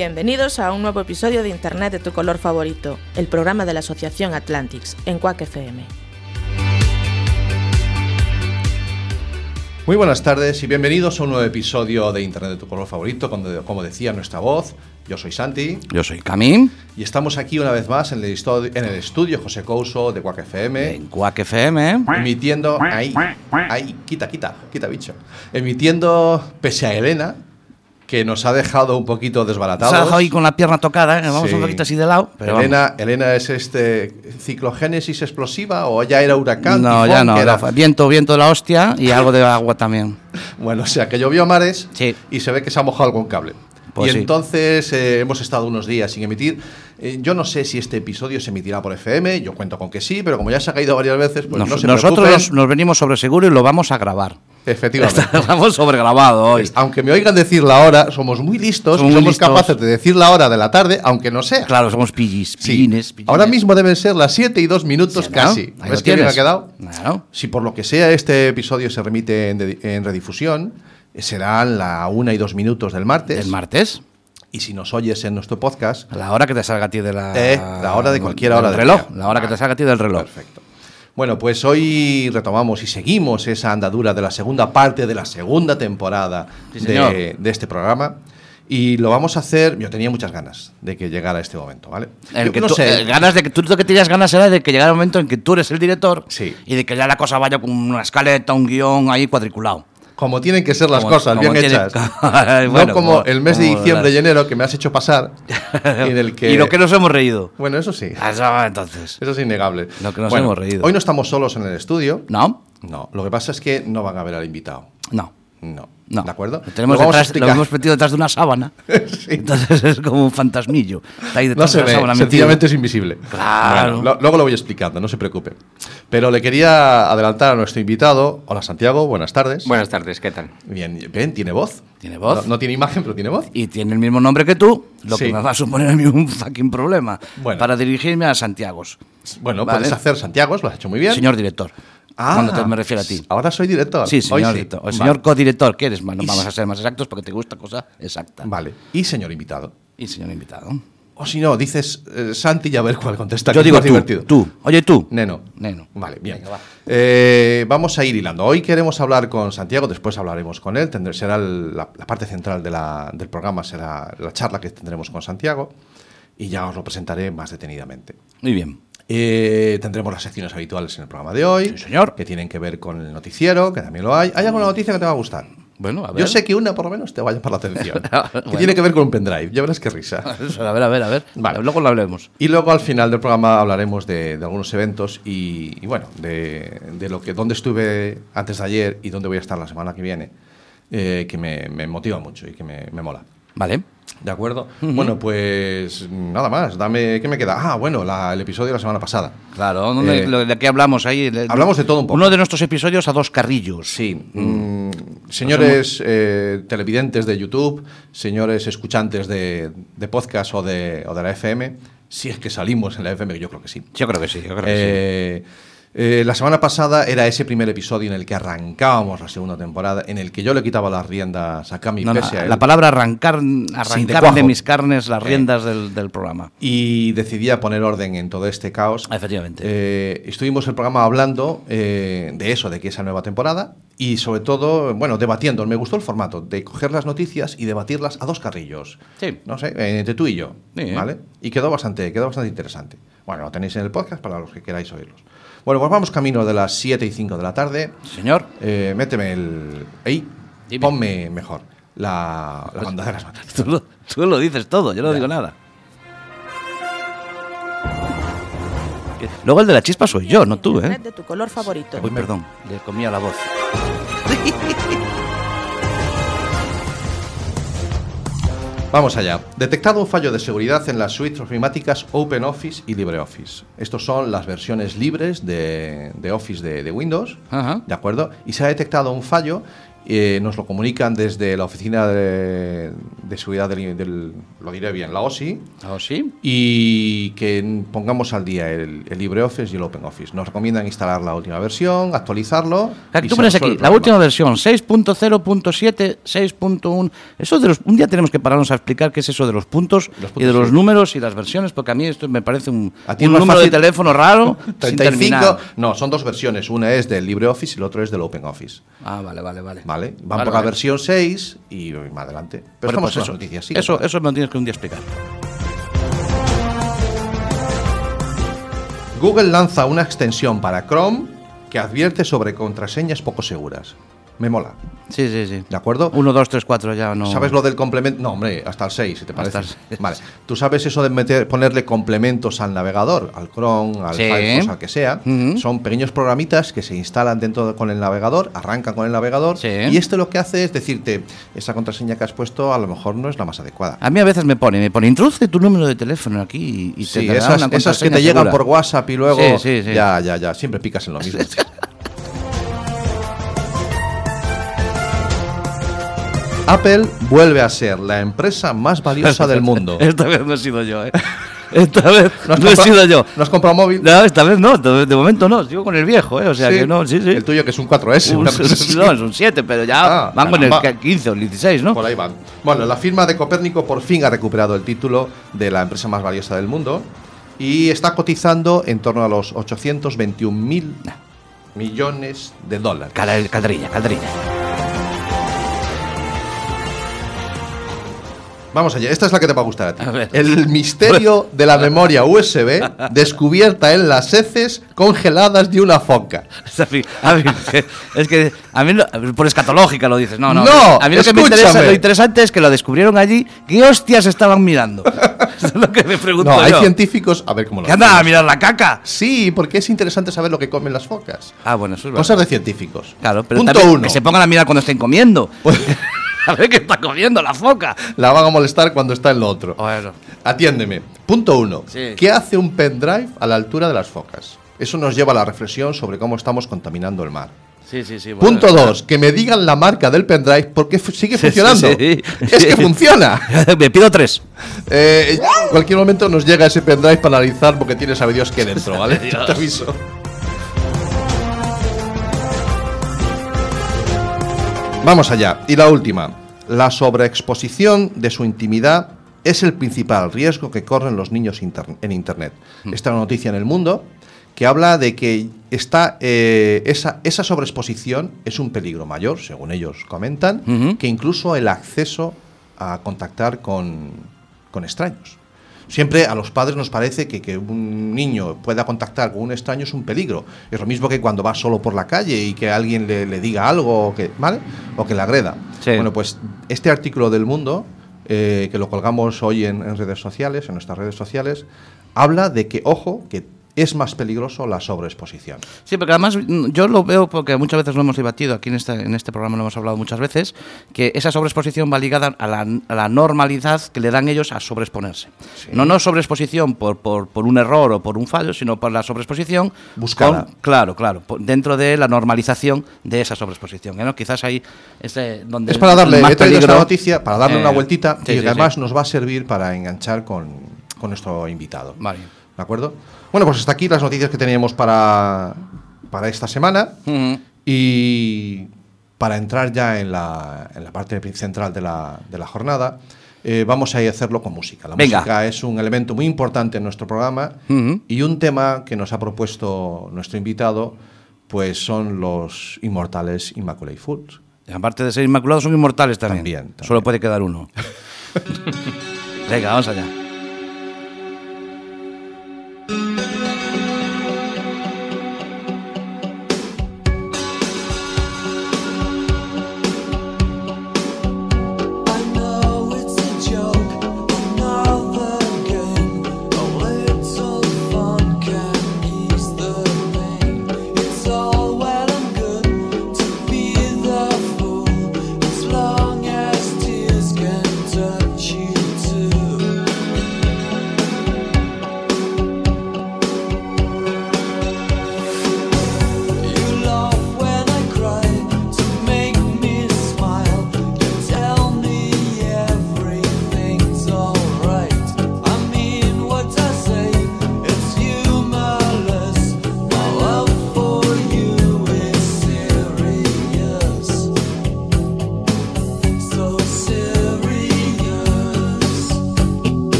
Bienvenidos a un nuevo episodio de Internet de tu color favorito, el programa de la Asociación Atlantics en Quack FM. Muy buenas tardes y bienvenidos a un nuevo episodio de Internet de tu color favorito, como, como decía nuestra voz. Yo soy Santi Yo soy Camín, y estamos aquí una vez más en el, estu- en el estudio José Couso de Quack FM, en Quack FM. emitiendo... Ahí, ahí, quita, quita, quita bicho. Emitiendo, pese a Elena, que nos ha dejado un poquito Se desbaratados. ha dejado ahí con la pierna tocada, ¿eh? vamos Sí. un poquito así de lado. Pero Elena, Elena es este ciclogénesis explosiva o ya era huracán. no, tifón, ya no, ¿qué era? viento, viento de la hostia y algo de agua también. Bueno, o sea, que llovió a mares Sí. y se ve que se ha mojado algún cable. Pues y sí. entonces eh, hemos estado unos días sin emitir. Eh, yo no sé si este episodio se emitirá por FM, yo cuento con que sí, pero como ya se ha caído varias veces, pues Nos- no se nosotros nos, nos venimos sobre seguro y lo vamos a grabar. Efectivamente. Estamos sobregrabado hoy. Aunque me oigan decir la hora, somos muy listos Somos y somos listos. capaces de decir la hora de la tarde, aunque no sea. Claro, somos pillis, Sí. pillines. Ahora mismo deben ser las 7 y 2 minutos Sí, ¿no? casi. Ahí ¿Ves qué bien ha quedado? Claro. Si por lo que sea este episodio se remite en, en redifusión, serán la 1 y 2 minutos del martes. El martes, Y si nos oyes en nuestro podcast, a la hora que te salga a ti de la... Eh, la hora de cualquier hora del reloj. día. La hora que te salga a ti del reloj. perfecto. Bueno, pues hoy retomamos y seguimos esa andadura de la segunda parte de la segunda temporada Sí, de, de este programa. Y lo vamos a hacer. Yo tenía muchas ganas de que llegara este momento, ¿vale? El Yo que no tú, sé. eh, ganas de que tú lo que tenías ganas era de que llegara el momento en que tú eres el director Sí. y de que ya la cosa vaya con una escaleta, un guion ahí cuadriculado. Como tienen que ser las Como- cosas, como bien tiene- hechas. Bueno, no como, el mes de diciembre y enero que me has hecho pasar. en el que... Y lo que nos hemos reído. Bueno, eso sí. Eso, entonces. Eso es innegable. Lo que nos Bueno, hemos reído. Hoy no estamos solos en el estudio. ¿No? No, lo que pasa es que no van a ver al invitado. No. No. No. ¿De acuerdo? Lo, tenemos Lo detrás, lo hemos metido detrás de una sábana. Entonces es como un fantasmillo. Está ahí No se de la ve, sábana metido. sencillamente es invisible. Claro. Bueno, lo- luego lo voy explicando, no se preocupe. Pero le quería adelantar a nuestro invitado. Hola Santiago, buenas tardes. Buenas tardes, ¿qué tal? Bien, bien, tiene voz. Tiene voz. No, no tiene imagen, pero tiene voz. Y tiene el mismo nombre que tú, lo Sí. que me va a suponer a mí un fucking problema. Bueno. Para dirigirme a Santiago. Bueno, Vale. puedes hacer Santiago, lo has hecho muy bien. Señor director. Ah, cuando te me refiero a ti. Ahora soy director. Sí, Hoy señor director. O señor Vale. codirector, ¿qué eres? Y vamos a ser más exactos porque te gusta cosa exacta. Vale. Y señor invitado. Y señor invitado. O si no, dices eh, Santi y a ver cuál contesta. Yo que digo más tú, divertido. tú. Oye, tú. Neno. Neno. Vale, bien. Venga, va. Eh, vamos a ir hilando. Hoy queremos hablar con Santiago, después hablaremos con él. Tendré- será el- la, la parte central de la- del programa, será la charla que tendremos con Santiago. Y ya os lo presentaré más detenidamente. Muy bien. Eh, tendremos las secciones habituales en el programa de hoy. Sí, señor. Que tienen que ver con el noticiero, que también lo hay. ¿Hay alguna noticia que te va a gustar? Bueno, a ver. Yo sé que una por lo menos te va a llamar la atención. Que Bueno. tiene que ver con un pendrive. Ya verás qué risa. A ver, a ver, a ver. Vale. Luego lo hablemos. Y luego al final del programa hablaremos de, de algunos eventos y, y bueno, de, de lo que dónde estuve antes de ayer y dónde voy a estar la semana que viene, eh, que me, me motiva mucho y que me, me mola. Vale. ¿De acuerdo? Bueno, pues nada más. Dame, ¿Qué me queda? Ah, bueno, la- el episodio de la semana pasada. Claro, ¿dónde- Eh, lo- ¿de qué hablamos ahí? Hablamos de todo un poco. Uno de nuestros episodios a dos carrillos. Sí. mm, señores eh, televidentes de YouTube, señores escuchantes de, de podcast o de, o de la FM, si es que salimos en la FM, yo creo que sí. Yo creo que sí, yo creo que Eh, eh, la semana pasada era ese primer episodio en el que arrancábamos la segunda temporada, en el que yo le quitaba las riendas a Cami sí. No, no, pese a él, la palabra arrancar, de arrancar cuajo. de, mis carnes las Eh. riendas del, del programa. y decidía poner orden en todo este caos. Efectivamente. Eh, estuvimos el programa hablando eh, de eso, de que esa nueva temporada y sobre todo, bueno, debatiendo. Me gustó el formato de coger las noticias y debatirlas a dos carrillos. Sí. No sé, eh, entre tú y yo, Sí. ¿vale? Y quedó bastante, quedó bastante interesante. Bueno, lo tenéis en el podcast para los que queráis oírlos. Bueno, pues vamos camino de las 7 y 5 de la tarde. Señor. Eh, méteme el... Ey, Dime. ponme mejor la, la banda de las noticias. Tú lo, tú lo dices todo, yo no digo nada. Luego el de la chispa soy yo, no tú, ¿eh? De tu color favorito. Uy, perdón, le comía la voz. Vamos allá. Detectado un fallo de seguridad en las suites ofimáticas OpenOffice y LibreOffice. Estos son las versiones libres de, de Office de, de Windows, Ajá. ¿de acuerdo? Y se ha detectado un fallo, eh, nos lo comunican desde la oficina de, de seguridad del, del- lo diré bien, la OSI, ¿Oh, sí? y que pongamos al día el, el LibreOffice y el OpenOffice. Nos recomiendan instalar la última versión, actualizarlo. Aquí tú pones aquí, la última versión, 6.0.7, 6.1. Eso de los. Un día tenemos que pararnos a explicar qué es eso de los puntos, Los y de los sí. números y las versiones, porque a mí esto me parece un, A ti un número fácil- de teléfono raro. sin 35, terminar. no, son dos versiones. Una es del LibreOffice y el otro es del OpenOffice. Ah, vale, vale, vale. ¿Vale? Van Vale, por la vale. versión 6 y más adelante. Pero estamos pues eso, noticias. sigue, eso, eso me lo tienes que un día explicar. Google lanza una extensión para Chrome que advierte sobre contraseñas poco seguras. Me mola. Sí, sí, sí. ¿De acuerdo? 1, 2, 3, 4 ya no. ¿Sabes lo del complemento? No, hombre, hasta el 6, si te parece. Hasta el seis. Vale. ¿Tú sabes eso de meter, ponerle complementos al navegador, al Chrome, al Sí. Firefox, al que sea? Son pequeños programitas que se instalan dentro de- con el navegador, arrancan con el navegador Sí. y este lo que hace es decirte, esa contraseña que has puesto a lo mejor no es la más adecuada. A mí a veces me pone, me pone, introduce tu número de teléfono aquí y, y te Sí, esas, una esas que te contraseña llegan segura. por WhatsApp y luego Sí, sí, sí. ya, ya, ya, siempre picas en lo mismo. Apple vuelve a ser la empresa más valiosa del mundo. Esta vez no he sido yo, ¿eh? Esta vez ¿No he sido yo. ¿No has comprado móvil? No, esta vez no, de, momento no, sigo con el viejo, ¿eh? O sea Sí. que no, sí, sí. El tuyo que es un 4S. Un- una no, es un 7, pero ya Ah, van con el caramba. 15 o el 16, ¿no? Por ahí van. Bueno, la firma de Copérnico por fin ha recuperado el título de la empresa más valiosa del mundo y está cotizando en torno a los 821 mil millones de dólares. Cal- Calderilla, calderilla. Vamos allá, esta es la que te va a gustar a ti. A ver. El misterio de la memoria USB descubierta en las heces congeladas de una foca. A mí- es que a mí lo- por escatológica lo dices. No, no. No, a mí lo que me interesa, lo interesante es que lo descubrieron allí. ¿Qué hostias estaban mirando? Eso es lo que me pregunto No, hay yo. científicos. A ver cómo lo ¿Qué andan a mirar la caca? Sí, porque es interesante saber lo que comen las focas. Ah, bueno, eso es verdad. Cosas de científicos. Claro, pero Punto uno. que se pongan a mirar cuando estén comiendo. Pues- a ver qué está comiendo la foca. La van a molestar cuando está en lo otro. Bueno. Atiéndeme. Punto uno. Sí. ¿Qué hace un pendrive a la altura de las focas? Eso nos lleva a la reflexión sobre cómo estamos contaminando el mar. Sí, sí, sí. bueno, Punto dos. Que me digan la marca del pendrive porque sigue funcionando. sí, sí. Es que funciona. me pido tres. Eh, en cualquier momento nos llega ese pendrive para analizar porque tiene sabe Dios qué dentro, ¿vale? Te aviso. Vamos allá. Y la última. La sobreexposición de su intimidad es el principal riesgo que corren los niños en Internet. Esta es una noticia en el mundo que habla de que está, eh, esa, esa sobreexposición es un peligro mayor, según ellos comentan, que incluso el acceso a contactar con, con extraños. Siempre a los padres nos parece que, que un niño pueda contactar con un extraño es un peligro. Es lo mismo que cuando va solo por la calle y que alguien le, le diga algo o que, ¿vale? o que le agreda. Sí. Bueno, pues este artículo del Mundo, eh, que lo colgamos hoy en, en redes sociales, en nuestras redes sociales, habla de que, ojo, que es más peligroso la sobreexposición. Sí, porque además mm, yo lo veo porque muchas veces lo hemos debatido, aquí en este, en este programa lo hemos hablado muchas veces, que esa sobreexposición va ligada a la, a la normalidad que le dan ellos a sobreexponerse. No, no sobreexposición por, por, por un error o por un fallo, sino por la sobreexposición Buscada. con- claro, claro, dentro de la normalización de esa sobreexposición. ¿no? Quizás ahí es eh, donde Es para darle, más esta noticia para darle Eh, una vueltita sí, y sí, además nos va a servir para enganchar con, con nuestro invitado. Vale. ¿De acuerdo? Bueno, pues hasta aquí las noticias que teníamos para, para esta semana. Y para entrar ya en la, en la parte central de la, de la jornada, eh, vamos a hacerlo con música. La Venga. música es un elemento muy importante en nuestro programa y un tema que nos ha propuesto nuestro invitado pues son los inmortales Immaculate Fools. Y aparte de ser inmaculados, son inmortales también. También, también. Solo puede quedar uno. Venga, vamos allá.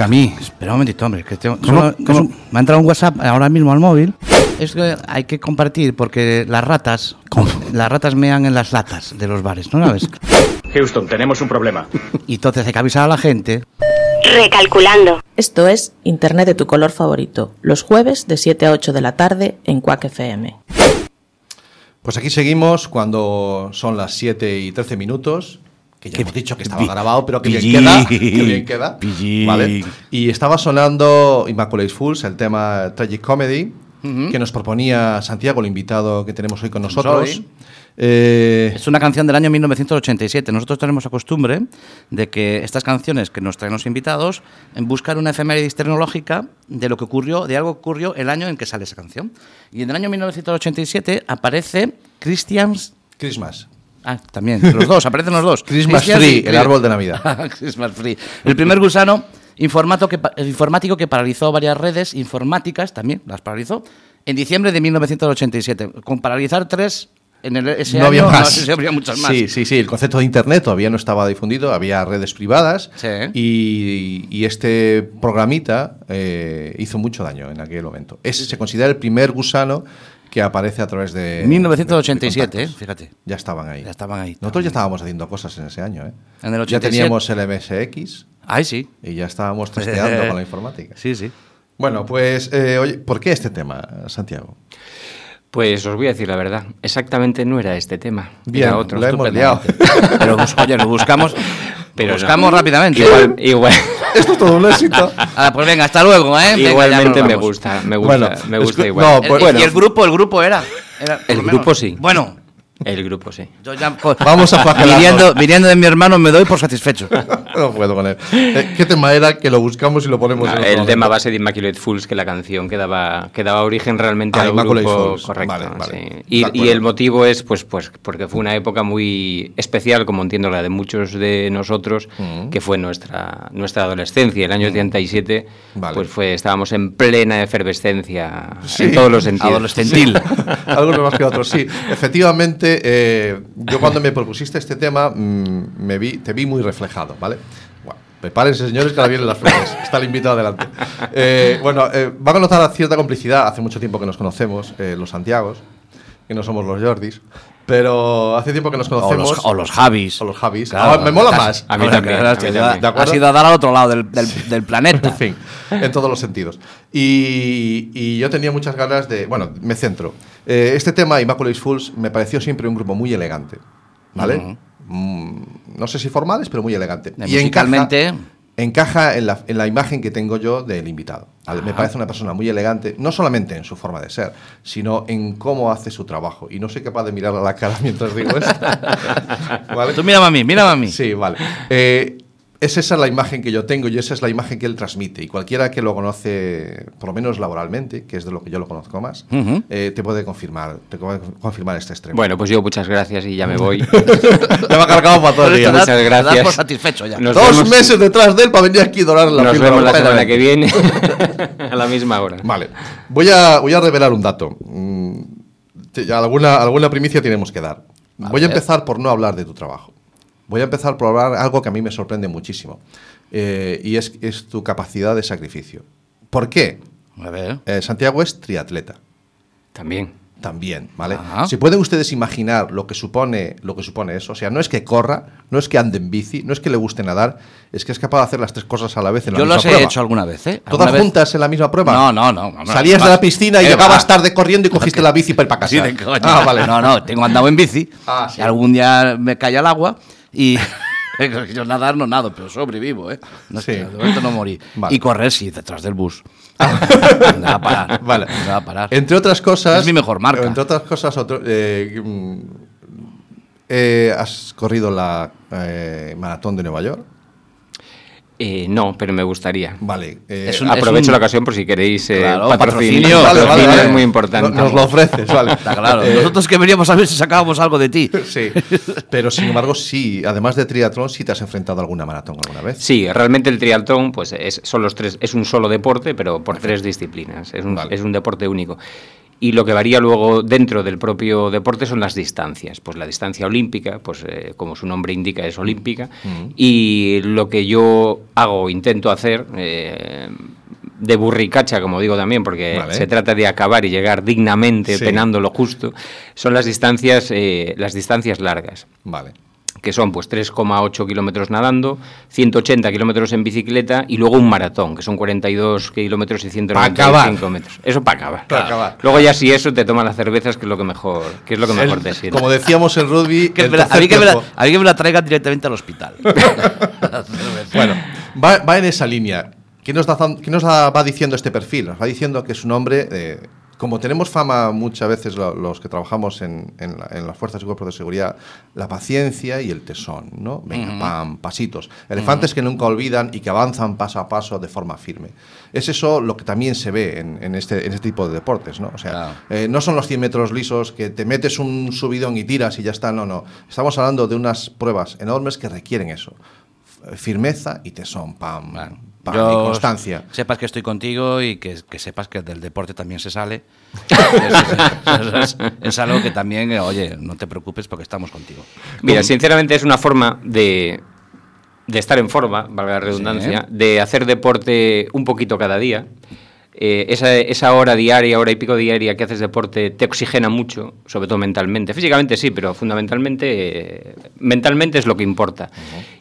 Oye, Camí, espera un momentito, hombre. Que tengo- ¿Cómo? solo- ¿Cómo? es un- me ha entrado un WhatsApp ahora mismo al móvil. Es que hay que compartir porque las ratas, las ratas mean en las latas de los bares, ¿no sabes? Houston, tenemos un problema. Y entonces hay que avisar a la gente. Recalculando. Esto es Internet de tu color favorito, los jueves de 7 a 8 de la tarde en Quack FM. Pues aquí seguimos cuando son las 7 y 13 minutos. Que ya hemos dicho que estaba grabado, pero que bien queda. Que bien queda. ¿vale? Y estaba sonando Immaculate Fools, el tema Tragic Comedy, que nos proponía Santiago, el invitado que tenemos hoy con nosotros. Eh, Es una canción del año 1987. Nosotros tenemos la costumbre de que estas canciones que nos traen los invitados en buscar una efeméride tecnológica de lo que ocurrió, de algo que ocurrió el año en que sale esa canción. Y en el año 1987 aparece Christians Christmas. Ah, también, los dos, aparecen los dos. Christmas y- el árbol de Navidad. Christmas Tree. El primer gusano informato que informático que paralizó varias redes informáticas, también las paralizó, en diciembre de 1987. Con paralizar tres, en el, ese no año había más. no habría muchas más. Sí, sí, sí. El concepto de Internet todavía no estaba difundido, había redes privadas. Sí. Y, y este programita eh, hizo mucho daño en aquel momento. Ese se considera el primer gusano que aparece a través de. 1987, de eh, fíjate. Ya estaban ahí. Ya estaban ahí. Nosotros ya estábamos haciendo cosas en ese año, ¿eh? En el Ya 87. teníamos el MSX Ay, sí. y ya estábamos testeando con la informática. Sí, sí. Bueno, pues, eh, oye, ¿por qué este tema, Santiago? Pues os voy a decir la verdad. Exactamente no era este tema. Bien, era otro. lo hemos estupendamente. Pero, pues, oye, lo buscamos, Pero lo no. buscamos rápidamente. Igual, igual, Esto es todo un éxito. Ah, pues venga, hasta luego, ¿eh? Venga, igualmente me gusta, me gusta, Bueno, me gusta igual. no, pues- el- bueno. Y el grupo, el grupo era. era El lo grupo sí. Bueno, El grupo sí. yo ya. co- Vamos a viniendo, viniendo de mi hermano me doy por satisfecho. no puedo con él. Eh, ¿Qué tema era que lo buscamos y lo ponemos Ah, en el tema base de Immaculate Fools, que la canción que daba, que daba origen realmente Ah, al Immaculate grupo Fools. correcto. Vale, vale. sí. Y, y el motivo es pues, pues porque fue una época muy especial, como entiendo la de muchos de nosotros, Mm. que fue nuestra, nuestra adolescencia. El año 87, Vale. pues fue, estábamos en plena efervescencia Sí. en todos los sentidos. Adolescentil. Algunos más que otros, sí. Efectivamente, eh, yo cuando me propusiste este tema, mm, me vi, te vi muy reflejado, ¿vale? Prepárense, señores, que ahora vienen las flores. Está el invitado adelante. Eh, bueno, eh, van a notar cierta complicidad. Hace mucho tiempo que nos conocemos, eh, los Santiagos, que no somos los Jordis. Pero hace tiempo que nos O conocemos. los, o los Javis. O los Javis. Claro, Ah, me mola más. A mí también, a mí has ido- también. ¿De acuerdo? Has ido a dar al otro lado del, del, del planeta. En fin, en todos los sentidos. Y, y yo tenía muchas ganas de. Bueno, me centro. Eh, este tema, Immaculate Fools, me pareció siempre un grupo muy elegante. ¿Vale? Mm, no sé si formales, pero muy elegante. Eh, musicalmente- encaja, encaja en, la, en la imagen que tengo yo del invitado. Me parece una persona muy elegante, no solamente en su forma de ser, sino en cómo hace su trabajo. Y no soy capaz de mirar a la cara mientras digo esto. ¿Vale? Tú mírame a mí, mírame a mí. Sí, vale. Eh, es esa la imagen que yo tengo y esa es la imagen que él transmite. Y cualquiera que lo conoce, por lo menos laboralmente, que es de lo que yo lo conozco más, eh, te puede confirmar, te puede confirmar este extremo. Bueno, pues yo muchas gracias y ya me voy. ya me ha cargado para todo el día. Muchas das gracias. por satisfecho ya. Nos Dos vemos- meses detrás de él para venir aquí a dorar la Nos píldora vemos la semana que viene a la misma hora. Vale. Voy a, voy a revelar un dato. Mm, alguna, alguna primicia tenemos que dar. Voy a empezar por no hablar de tu trabajo. Voy a empezar por hablar algo que a mí me sorprende muchísimo. Eh, y es, es tu capacidad de sacrificio. ¿Por qué? A ver. Eh, Santiago es triatleta. También. También, ¿vale? Ajá. Si pueden ustedes imaginar lo que supone lo que supone eso, o sea, no es que corra, no es que ande en bici, no es que le guste nadar, es que es capaz de hacer las tres cosas a la vez en la Yo misma los he prueba. hecho alguna vez, ¿eh? ¿Todas vez- juntas en la misma prueba? No, no, no. Salías de la piscina y Eh, llegabas va. tarde corriendo y cogiste la bici para ir para casa. Sí, de coña. Ah, vale. No, no, tengo andado en bici. Ah, sí. Y algún día me cae al agua y. Yo nadar no nado, pero sobrevivo, ¿eh? No, Sí. De momento no morí. Vale. Y correr, sí, detrás del bus. me va a parar. Vale. Me va a parar. Entre otras cosas. Es mi mejor marca. Entre otras cosas, otro, eh, mm, eh, has corrido la eh, maratón de Nueva York. Eh, no, pero me gustaría. Vale. eh, Es un- Aprovecho un- la ocasión por si queréis eh, Claro, patrocinio. patrocinio. vale, Patrocinio vale. es muy importante. No- Nos lo ofreces, vale. Está claro. Eh, Nosotros que veníamos a ver si sacábamos algo de ti. Sí, pero sin embargo, sí, además de triatlón, sí te has enfrentado a alguna maratón alguna vez. Sí, realmente el triatlón pues es, son los tres, es un solo deporte, pero por tres disciplinas. Es un, Vale. es un deporte único. Y lo que varía luego dentro del propio deporte son las distancias. Pues la distancia olímpica, pues eh, como su nombre indica, es olímpica. Y lo que yo hago, intento hacer, eh, de burricacha, como digo también, porque Vale. se trata de acabar y llegar dignamente, Sí. penando lo justo, son las distancias, eh, las distancias largas Vale. Que son pues 3,8 kilómetros nadando, 180 kilómetros en bicicleta y luego un maratón, que son 42 kilómetros y acabar. 195 metros. Eso para acabar. Pa' acabar. Luego ya si eso te toman las cervezas, que es lo que mejor, que es lo que mejor El- te sirve. como decíamos en rugby, Que el me la- a, mí que me la, a mí que me la traigan directamente al hospital. Bueno, va, va en esa línea. ¿Qué nos, da- qué nos da- va diciendo este perfil? Nos va diciendo que es un hombre, eh, como tenemos fama muchas veces lo- los que trabajamos en, en la- en las fuerzas y cuerpos de seguridad, la paciencia y el tesón, ¿no? Venga, pam, pasitos. Elefantes que nunca olvidan y que avanzan paso a paso de forma firme. Es eso lo que también se ve en, en este, este tipo de deportes, ¿no? O sea, Claro. eh, no son los 100 metros lisos que te metes un subidón y tiras y ya está, no, no. Estamos hablando de unas pruebas enormes que requieren eso. Firmeza y tesón, pam, pam, Yo- y constancia. Sepas que estoy contigo y que, que sepas que del deporte también se sale. es, es- es algo que también, eh, oye, no te preocupes porque estamos contigo. Mira, sinceramente es una forma de, de estar en forma, valga la redundancia, de hacer deporte un poquito cada día. Eh, esa, esa hora diaria, hora y pico diaria que haces deporte te oxigena mucho, sobre todo mentalmente. Físicamente sí, pero fundamentalmente, eh, mentalmente es lo que importa.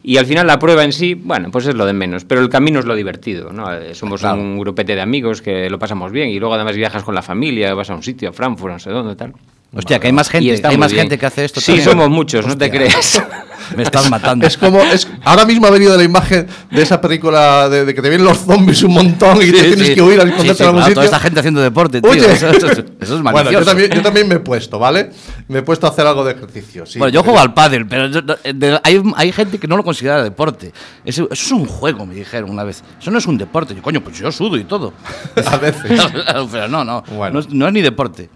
Y al final la prueba en sí, bueno, pues es lo de menos, pero el camino es lo divertido. ¿no? Eh, Somos Claro. un grupete de amigos que lo pasamos bien y luego además viajas con la familia, vas a un sitio, a Frankfurt, no sé dónde, tal. Hostia, que hay más gente, hay más bien. gente que hace esto. Sí, también. somos muchos, no te Hostia, creas. Me estás matando. Es como, es, ahora mismo ha venido la imagen de esa película de, de que te vienen los zombies un montón y Sí, te tienes sí. que huir a Sí, esconderte sí, claro, sitio. Toda esta gente haciendo deporte, tío. Oye. Eso, eso- eso es malicioso. Bueno, yo también, yo también me he puesto, ¿vale? Me he puesto a hacer algo de ejercicio. sí. bueno, yo juego al pádel, pero yo- no, eh, de- hay, hay gente que no lo considera deporte. Eso, eso es un juego, me dijeron una vez. Eso no es un deporte. Yo, coño, pues yo sudo y todo. A veces. pero no, no. Bueno. No, no es ni deporte.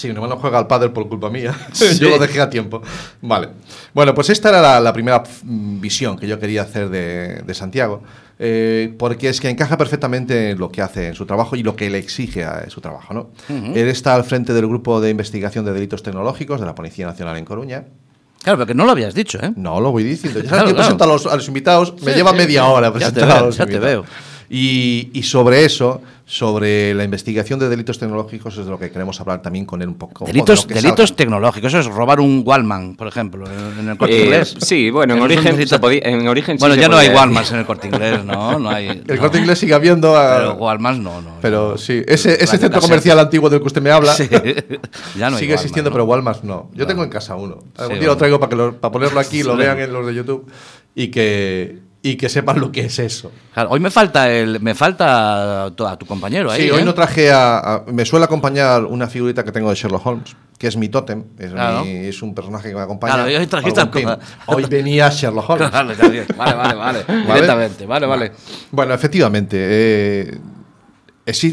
Sí, mi hermano juega al pádel por culpa mía. yo lo dejé a tiempo. Vale. Bueno, pues esta era la, la primera mm, visión que yo quería hacer de, de Santiago, eh, porque es que encaja perfectamente en lo que hace en su trabajo y lo que le exige a su trabajo. ¿no? Él está al frente del Grupo de Investigación de Delitos Tecnológicos de la Policía Nacional en Coruña. Claro, pero que no lo habías dicho, ¿eh? No, lo voy diciendo. Ya sabes Claro, que claro. presento a los, a los invitados, me lleva sí. media hora presentar a los ya te veo. Y, y sobre eso, sobre la investigación de delitos tecnológicos, es de lo que queremos hablar también con él un poco. de Delitos, lo delitos salga. tecnológicos. Eso es robar un Wallman, por ejemplo, en, en el corte Eh, inglés. sí, bueno, en origen delito- se podía- en origen sí Bueno, ya no hay podía Wallmans en el corte inglés, ¿no? no hay, El no. corte inglés sigue habiendo. a- Pero Wallmans no, no. pero no. sí, ese, ese centro comercial antiguo del que usted me habla Sí. ya no hay sigue existiendo, pero. Walmart no. Yo tengo en casa uno. Algún Sí, día lo traigo para, que lo- para ponerlo aquí, lo Sí. vean en los de YouTube y que, y que sepan lo que es eso. Claro, hoy me falta el, me falta tu- a tu compañero ahí. Sí, hoy ¿eh? no traje a, a- Me suele acompañar una figurita que tengo de Sherlock Holmes, que es mi tótem. Es, Claro. mi- es un personaje que me acompaña. Claro, hoy trajiste pin. Hoy venía Sherlock Holmes. Bien. vale, vale, vale. Directamente, vale, vale. Bueno, efectivamente. eh,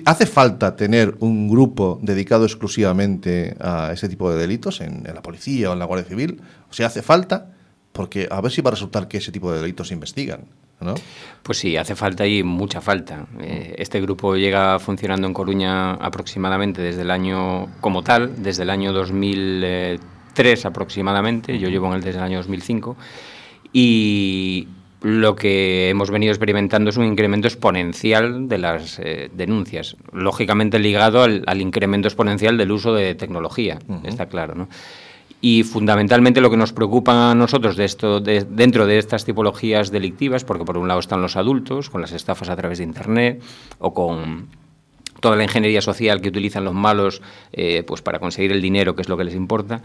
hace falta tener un grupo dedicado exclusivamente a ese tipo de delitos en, en la policía o en la Guardia Civil. O sea, hace falta, porque a ver si va a resultar que ese tipo de delitos se investigan. ¿no? Pues sí, hace falta y mucha falta. Eh, este grupo lleva funcionando en Coruña aproximadamente desde el año, como tal, desde el año 2003 aproximadamente. Yo llevo en él desde el año 2005. Y lo que hemos venido experimentando es un incremento exponencial de las eh, denuncias, lógicamente ligado al, al incremento exponencial del uso de tecnología, está claro, ¿no? Y fundamentalmente lo que nos preocupa a nosotros de esto, de- dentro de estas tipologías delictivas, porque por un lado están los adultos, con las estafas a través de Internet o con toda la ingeniería social que utilizan los malos eh, pues para conseguir el dinero, que es lo que les importa.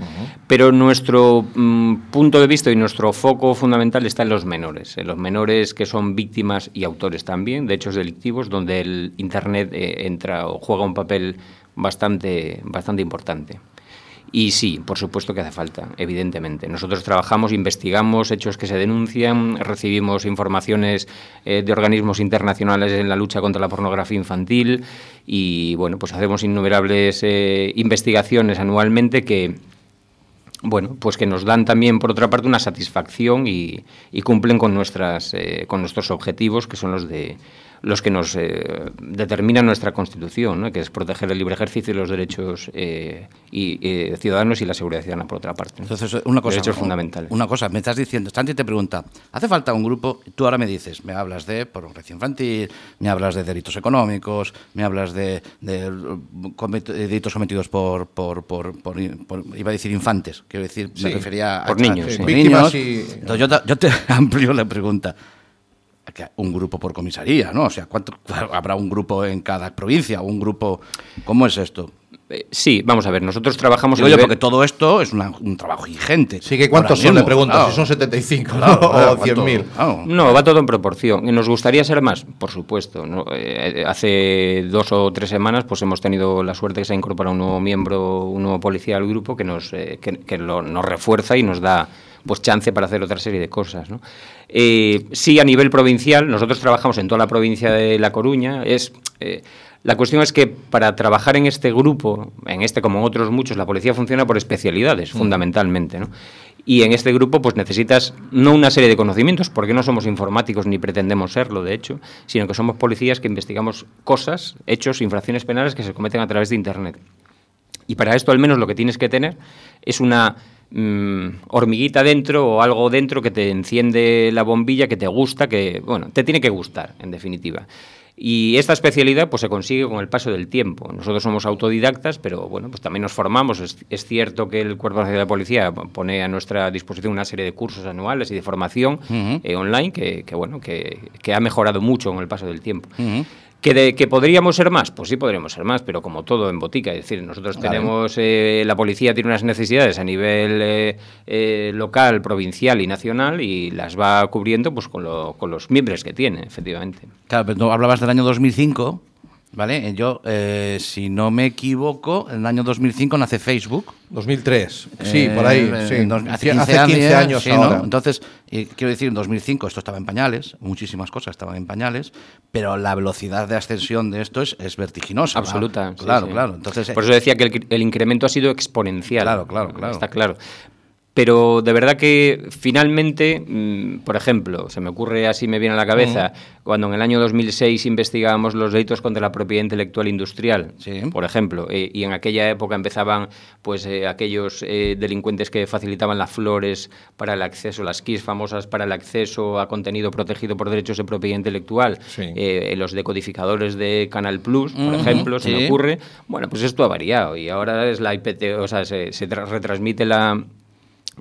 Pero nuestro mm, punto de vista y nuestro foco fundamental está en los menores, en los menores que son víctimas y autores también de hechos delictivos, donde el Internet eh, entra o juega un papel bastante, bastante importante. Y sí, por supuesto que hace falta, evidentemente. Nosotros trabajamos, investigamos hechos que se denuncian, recibimos informaciones eh, de organismos internacionales en la lucha contra la pornografía infantil y bueno, pues hacemos innumerables eh, investigaciones anualmente que bueno, pues que nos dan también por otra parte una satisfacción y, y cumplen con nuestras eh, con nuestros objetivos que son los de los que nos eh, determinan nuestra Constitución, ¿no? que es proteger el libre ejercicio y los derechos eh, y, eh, ciudadanos y la seguridad ciudadana, por otra parte. ¿no? Entonces, una cosa. Derechos un- fundamentales. Una cosa, me estás diciendo, Santi te pregunta, ¿hace falta un grupo? Tú ahora me dices, me hablas de pornografía infantil, me hablas de delitos económicos, me hablas de, de, uh, comet- de delitos cometidos por, por, por, por- por- iba a decir infantes, quiero decir, me Sí, refería a, por niños, a- sí. por Víctimas niños. y- Entonces yo te, yo te amplio la pregunta. Un grupo por comisaría, ¿no? O sea, ¿cuánto, habrá un grupo en cada provincia? ¿Un grupo? ¿Cómo es esto? Eh, sí, vamos a ver, nosotros trabajamos Digo yo, nivel- porque todo esto es una- un trabajo ingente. Sí, que ¿cuántos son? Le claro. si son 75 Claro, ¿no? claro, o ¿cuánto? 100.000. Claro. No, va todo en proporción. ¿Nos gustaría ser más? Por supuesto. ¿no? Eh, hace dos o tres semanas pues hemos tenido la suerte que se ha incorporado un nuevo miembro, un nuevo policía al grupo que nos, eh, que, que lo- nos refuerza y nos da pues chance para hacer otra serie de cosas. ¿no? Eh, sí, a nivel provincial, nosotros trabajamos en toda la provincia de La Coruña. Es, eh, la cuestión es que para trabajar en este grupo, en este como en otros muchos, la policía funciona por especialidades, fundamentalmente. ¿no? Y en este grupo pues necesitas no una serie de conocimientos, porque no somos informáticos ni pretendemos serlo, de hecho, sino que somos policías que investigamos cosas, hechos, infracciones penales que se cometen a través de Internet. Y para esto al menos lo que tienes que tener es una mm, hormiguita dentro o algo dentro que te enciende la bombilla, que te gusta, que, bueno, te tiene que gustar, en definitiva. Y esta especialidad pues se consigue con el paso del tiempo. Nosotros somos autodidactas, pero bueno, pues también nos formamos. Es, es cierto que el Cuerpo Nacional de Policía pone a nuestra disposición una serie de cursos anuales y de formación eh, online que, que, bueno, que, que ha mejorado mucho con el paso del tiempo. ¿Que, de- ¿Que podríamos ser más? Pues sí podríamos ser más, pero como todo en botica. Es decir, nosotros tenemos, eh, la policía tiene unas necesidades a nivel eh, eh, local, provincial y nacional y las va cubriendo pues con, lo- con los miembros que tiene, efectivamente. Claro, pero no, hablabas del año 2005, ¿vale? Eh, Yo, eh, si no me equivoco, en el año 2005 nace Facebook. 2003, sí, Eh, por ahí, sí. dos- hace 15 años sí, ¿no? Entonces, eh, quiero decir, en 2005 esto estaba en pañales, muchísimas cosas estaban en pañales, pero la velocidad de ascensión de esto es, es vertiginosa. Absoluta. sí, Claro, sí. claro. Entonces, Por eso decía que el, el incremento ha sido exponencial. Claro, claro, claro. Está claro. Pero de verdad que finalmente, mm, por ejemplo, se me ocurre así, me viene a la cabeza, cuando en el año 2006 investigábamos los delitos contra la propiedad intelectual industrial, Sí. por ejemplo, eh, y en aquella época empezaban pues eh, aquellos eh, delincuentes que facilitaban las flores para el acceso, las KIS famosas para el acceso a contenido protegido por derechos de propiedad intelectual, Sí. eh, los decodificadores de Canal Plus, por ejemplo, se me ocurre. Bueno, pues esto ha variado y ahora es la IPT, o sea, se, se tra- retransmite la,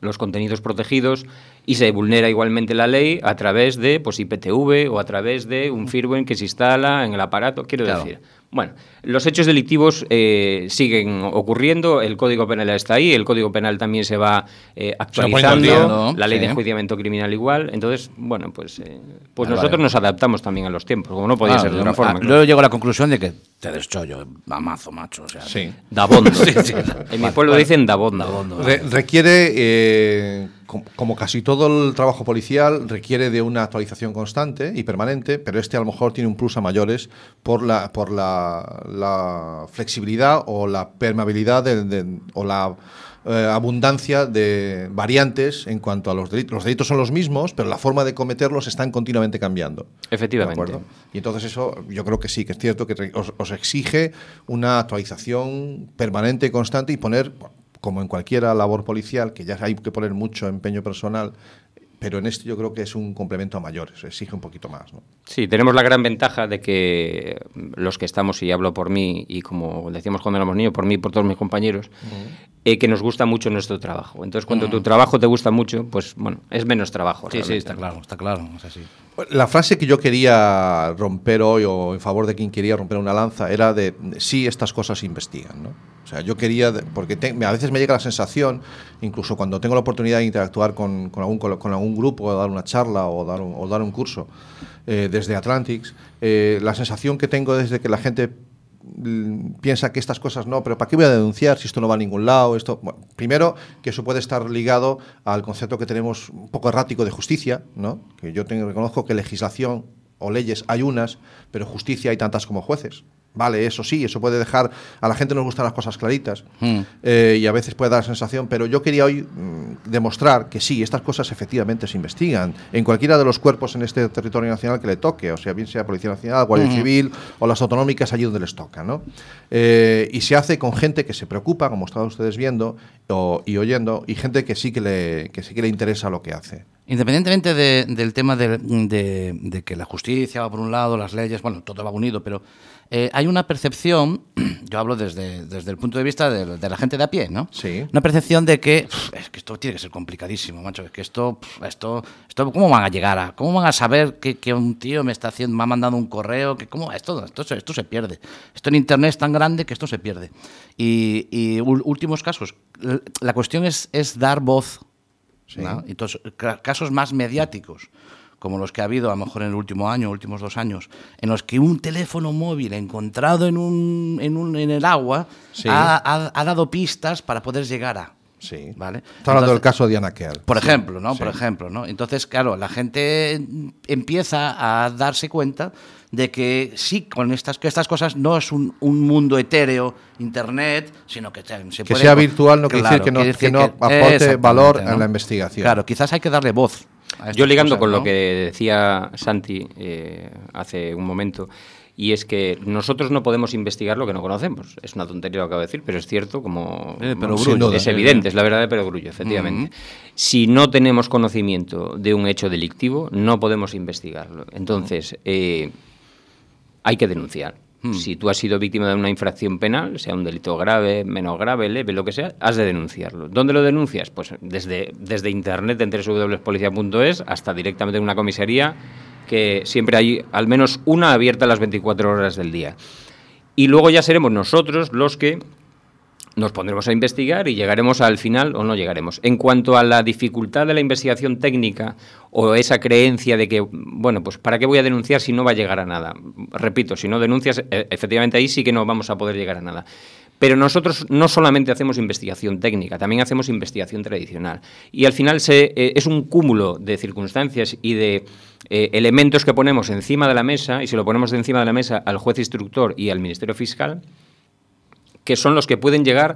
los contenidos protegidos y se vulnera igualmente la ley a través de pues, IPTV o a través de un firmware que se instala en el aparato. Quiero Claro. decir, bueno, los hechos delictivos eh, siguen ocurriendo, el Código Penal está ahí, el Código Penal también se va eh, actualizando, la ley Sí. de enjuiciamiento criminal igual. Entonces, bueno, pues, eh, pues Vale, nosotros vale. nos adaptamos también a los tiempos, como no podía ah, ser de otra forma. ah, claro. Yo llego a la conclusión de que te deschollo, mamazo, macho. O sea, Sí. Dabondo. Sí, sí. En mi pueblo dicen Dabondo. Dabondo. Re- requiere, eh, como casi todo el trabajo policial, requiere de una actualización constante y permanente, pero este a lo mejor tiene un plus a mayores por la, por la, la flexibilidad o la permeabilidad de- de- o la eh, abundancia de variantes en cuanto a los delitos. Los delitos son los mismos, pero la forma de cometerlos están continuamente cambiando. Efectivamente. ¿De acuerdo? Y entonces eso yo creo que sí, que es cierto que os, os exige una actualización permanente y constante y poner, como en cualquier labor policial, que ya hay que poner mucho empeño personal, pero en este yo creo que es un complemento a mayores, exige un poquito más. ¿no? Sí, tenemos la gran ventaja de que los que estamos, y hablo por mí, y como decíamos cuando éramos niños, por mí y por todos mis compañeros, eh, que nos gusta mucho nuestro trabajo. Entonces, cuando tu trabajo te gusta mucho, pues bueno, es menos trabajo. Sí, sí, está claro, está claro. Es así. La frase que yo quería romper hoy, o en favor de quien quería romper una lanza, era de sí, estas cosas se investigan. ¿no? O sea, yo quería, porque te- a veces me llega la sensación, incluso cuando tengo la oportunidad de interactuar con, algún, con algún grupo, o dar una charla o dar un, o dar un curso eh, desde Atlantics, eh, la sensación que tengo desde que la gente piensa que estas cosas no, pero ¿para qué voy a denunciar si esto no va a ningún lado? Esto, primero, que eso puede estar ligado al concepto que tenemos un poco errático de justicia, ¿no? que yo tengo, reconozco que legislación o leyes hay unas, pero justicia hay tantas como jueces. Vale, eso sí, eso puede dejar. A la gente nos gustan las cosas claritas Mm. eh, y a veces puede dar sensación, pero yo quería hoy mm, demostrar que sí, estas cosas efectivamente se investigan en cualquiera de los cuerpos en este territorio nacional que le toque, o sea, bien sea Policía Nacional, Guardia Civil o las autonómicas allí donde les toca, ¿no? Eh, y se hace con gente que se preocupa, como están ustedes viendo o- y oyendo, y gente que sí que le, que sí que le interesa lo que hace. Independientemente de- del tema de, de- de que la justicia va por un lado, las leyes, bueno, todo va unido, pero eh, hay una percepción, yo hablo desde, desde el punto de vista de, de la gente de a pie, ¿no? Sí. Una percepción de que "Pf, es que esto tiene que ser complicadísimo, macho, es que esto, esto, esto, ¿cómo van a llegar a, cómo van a saber que, que un tío me está haciendo, me ha mandado un correo, que cómo, esto, esto, esto se pierde, esto en internet es tan grande que esto se pierde. Y, últimos casos, la cuestión es, es dar voz ¿no? Entonces, ca- casos más mediáticos, como los que ha habido a lo mejor en el último año, últimos dos años, en los que un teléfono móvil encontrado en, un, en, un, en el agua Sí. ha, ha- ha dado pistas para poder llegar a. Sí. ¿Vale? Está hablando del caso de Diana Kerr. Por ejemplo, ¿no? Sí. Por ejemplo, ¿no? Entonces, claro, la gente empieza a darse cuenta de que sí, con estas, que estas cosas no es un, un mundo etéreo, internet, sino que se, se Que puede- sea virtual no quiere decir que no- quiere que decir no aporte valor a la investigación. Claro, quizás hay que darle voz. A Yo ligando cosas, con ¿no? lo que decía Santi eh, hace un momento, y es que nosotros no podemos investigar lo que no conocemos. Es una tontería lo que acabo de decir, pero es cierto como... Eh, pero es evidente, es la verdad de Perogrullo, efectivamente. Si no tenemos conocimiento de un hecho delictivo, no podemos investigarlo. Entonces, eh, hay que denunciar. Si tú has sido víctima de una infracción penal, sea un delito grave, menos grave, leve, lo que sea, has de denunciarlo. ¿Dónde lo denuncias? Pues desde, desde internet en www.policia.es hasta directamente en una comisaría que siempre hay al menos una abierta a las 24 horas del día. Y luego ya seremos nosotros los que nos pondremos a investigar y llegaremos al final o no llegaremos. En cuanto a la dificultad de la investigación técnica o esa creencia de que, bueno, pues ¿para qué voy a denunciar si no va a llegar a nada? Repito, si no denuncias, e- efectivamente ahí sí que no vamos a poder llegar a nada. Pero nosotros no solamente hacemos investigación técnica, también hacemos investigación tradicional. Y al final se, eh, es un cúmulo de circunstancias y de eh, elementos que ponemos encima de la mesa, y se lo ponemos encima de la mesa al juez instructor y al Ministerio Fiscal, que son los que pueden llegar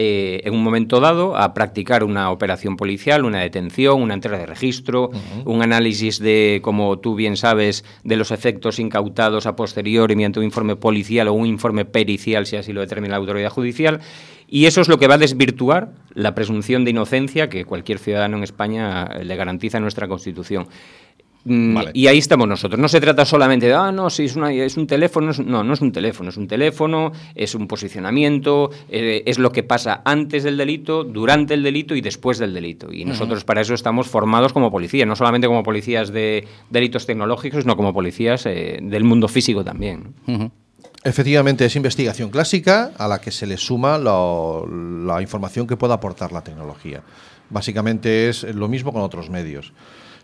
eh, en un momento dado a practicar una operación policial, una detención, una entrega de registro, un análisis de, como tú bien sabes, de los efectos incautados a posteriori mediante un informe policial o un informe pericial, si así lo determina la autoridad judicial. Y eso es lo que va a desvirtuar la presunción de inocencia que cualquier ciudadano en España eh, le garantiza nuestra Constitución. Mm, Vale. Y ahí estamos nosotros. No se trata solamente de, ah, no, si es, una, es un teléfono. es un-". no, no es un teléfono, es un teléfono, es un posicionamiento, eh, es lo que pasa antes del delito, durante el delito y después del delito. Y nosotros para eso estamos formados como policía, no solamente como policías de delitos tecnológicos, sino como policías eh, del mundo físico también. Efectivamente, es investigación clásica a la que se le suma lo- la información que pueda aportar la tecnología. Básicamente es lo mismo con otros medios.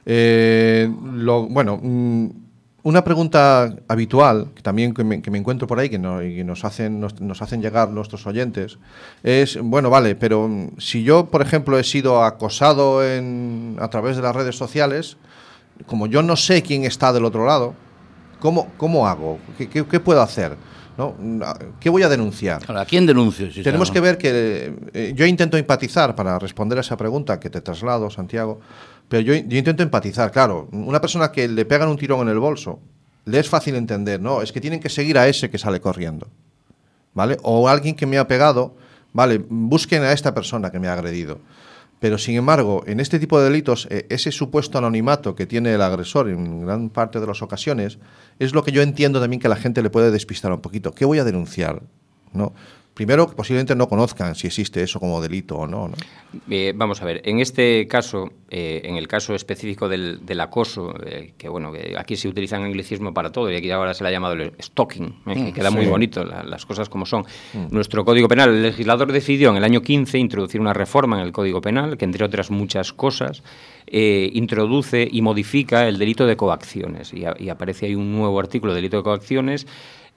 Eh, lo- bueno, mm, una pregunta habitual, que también que me, que me encuentro por ahí, que, no- que nos, hacen, nos, nos hacen llegar nuestros oyentes, es, bueno, vale, pero mm, si yo, por ejemplo, he sido acosado en, a través de las redes sociales, como yo no sé quién está del otro lado, ¿Cómo, cómo hago? ¿Qué, qué- qué puedo hacer? ¿No? ¿Qué voy a denunciar? ¿A quién denuncio? Si Tenemos que ver que eh, yo intento empatizar para responder a esa pregunta que te traslado, Santiago, pero yo, intento empatizar. Claro, una persona que le pegan un tirón en el bolso, le es fácil entender, ¿no? Es que tienen que seguir a ese que sale corriendo, ¿vale? O alguien que me ha pegado, vale, busquen a esta persona que me ha agredido. Pero sin embargo, en este tipo de delitos, eh, ese supuesto anonimato que tiene el agresor en gran parte de las ocasiones, es lo que yo entiendo también que la gente le puede despistar un poquito. ¿Qué voy a denunciar? ¿No? Primero, que posiblemente no conozcan si existe eso como delito o no. ¿no? Eh, vamos a ver, en este caso, eh, en el caso específico del, del acoso, eh, que bueno, que aquí se utilizan anglicismo para todo y aquí ahora se le ha llamado el stalking, eh, que queda muy bonito, la- las cosas como son. Nuestro Código Penal, el legislador decidió en el año 15 introducir una reforma en el Código Penal que, entre otras muchas cosas, eh, introduce y modifica el delito de coacciones. Y, a- y aparece ahí un nuevo artículo, delito de coacciones,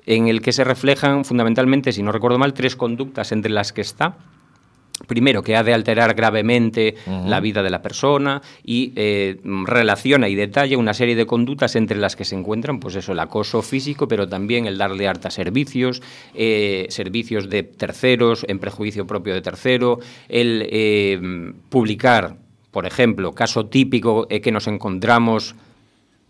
en el que se reflejan fundamentalmente, si no recuerdo mal, tres conductas entre las que está primero, que ha de alterar gravemente la vida de la persona y eh, relaciona y detalla una serie de conductas entre las que se encuentran, pues eso, el acoso físico, pero también el darle harta servicios, eh, servicios de terceros, en prejuicio propio de tercero, el eh, publicar, por ejemplo, caso típico que nos encontramos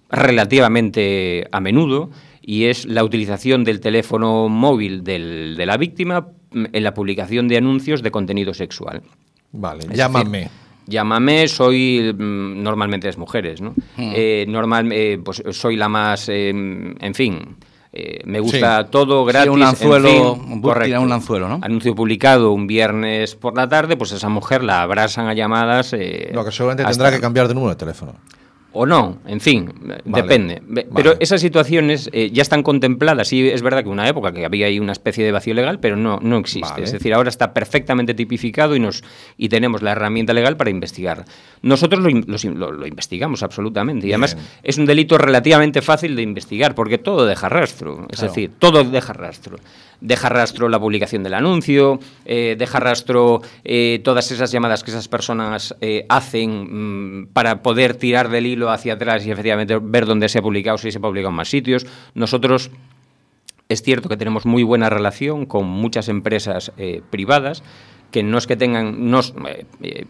relativamente a menudo y es la utilización del teléfono móvil del- de la víctima mm, en la publicación de anuncios de contenido sexual. Vale, Es llámame. decir, llámame, soy mm, normalmente es mujeres, ¿no? Eh, normal, eh, pues soy la más, eh, en fin. me gusta Sí. todo Sí, gratis. un en anzuelo, fin, un- correcto. un anzuelo, ¿no? Anuncio publicado un viernes por la tarde, pues esa mujer la abrasan a llamadas. Lo que seguramente hasta- tendrá que cambiar de número de teléfono. O no, en fin, Vale. depende. Vale. Pero esas situaciones eh, ya están contempladas. Sí, es verdad que una época que había ahí una especie de vacío legal, pero no, no existe. Vale. Es decir, ahora está perfectamente tipificado y, nos, y tenemos la herramienta legal para investigar. Nosotros lo, lo- lo investigamos absolutamente. Y además Bien. es un delito relativamente fácil de investigar porque todo deja rastro. Es Claro. decir, todo deja rastro. Deja rastro la publicación del anuncio, eh, deja rastro eh, todas esas llamadas que esas personas eh, hacen mm, para poder tirar del hilo hacia atrás y efectivamente ver dónde se ha publicado, si se ha publicado en más sitios. Nosotros es cierto que tenemos muy buena relación con muchas empresas eh, privadas que no es que tengan, no eh,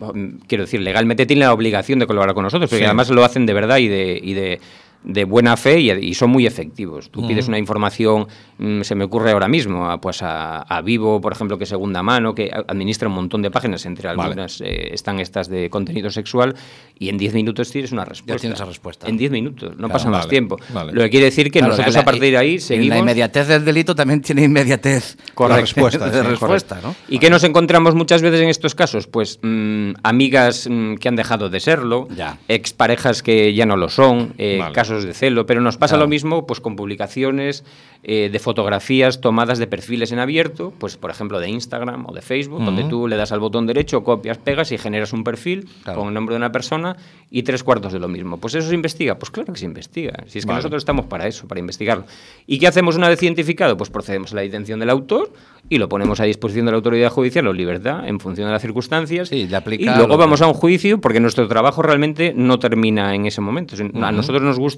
quiero decir, legalmente tienen la obligación de colaborar con nosotros, porque Sí. además lo hacen de verdad y de, y de, de buena fe y, y son muy efectivos. Tú pides una información, mm, se me ocurre ahora mismo, a, pues a, a Vivo, por ejemplo, que es segunda mano, que administra un montón de páginas, entre Vale. algunas eh, están estas de contenido sexual, y en 10 minutos tienes una respuesta. tienes la respuesta. En 10 minutos, no Claro, pasa más tiempo. vale. Lo que quiere decir que Claro, nosotros la- a partir de ahí y seguimos... La inmediatez del delito también tiene inmediatez Correcto. respuesta, de respuesta, ¿no? ¿Y qué nos encontramos muchas veces en estos casos? Pues mm, amigas mm, que han dejado de serlo, Ya. exparejas que ya no lo son, eh, Vale. Casos de celo, pero nos pasa Claro. lo mismo pues con publicaciones eh, de fotografías tomadas de perfiles en abierto, pues por ejemplo de Instagram o de Facebook, donde tú le das al botón derecho, copias, pegas y generas un perfil Claro. con el nombre de una persona y tres cuartos de lo mismo. Pues eso se investiga, pues claro que se investiga. Si es que Vale. nosotros estamos para eso, para investigarlo. ¿Y qué hacemos una vez identificado? Pues procedemos a la detención del autor y lo ponemos a disposición de la autoridad judicial o libertad en función de las circunstancias. Sí, y luego vamos a un juicio porque nuestro trabajo realmente no termina en ese momento. A nosotros nos gusta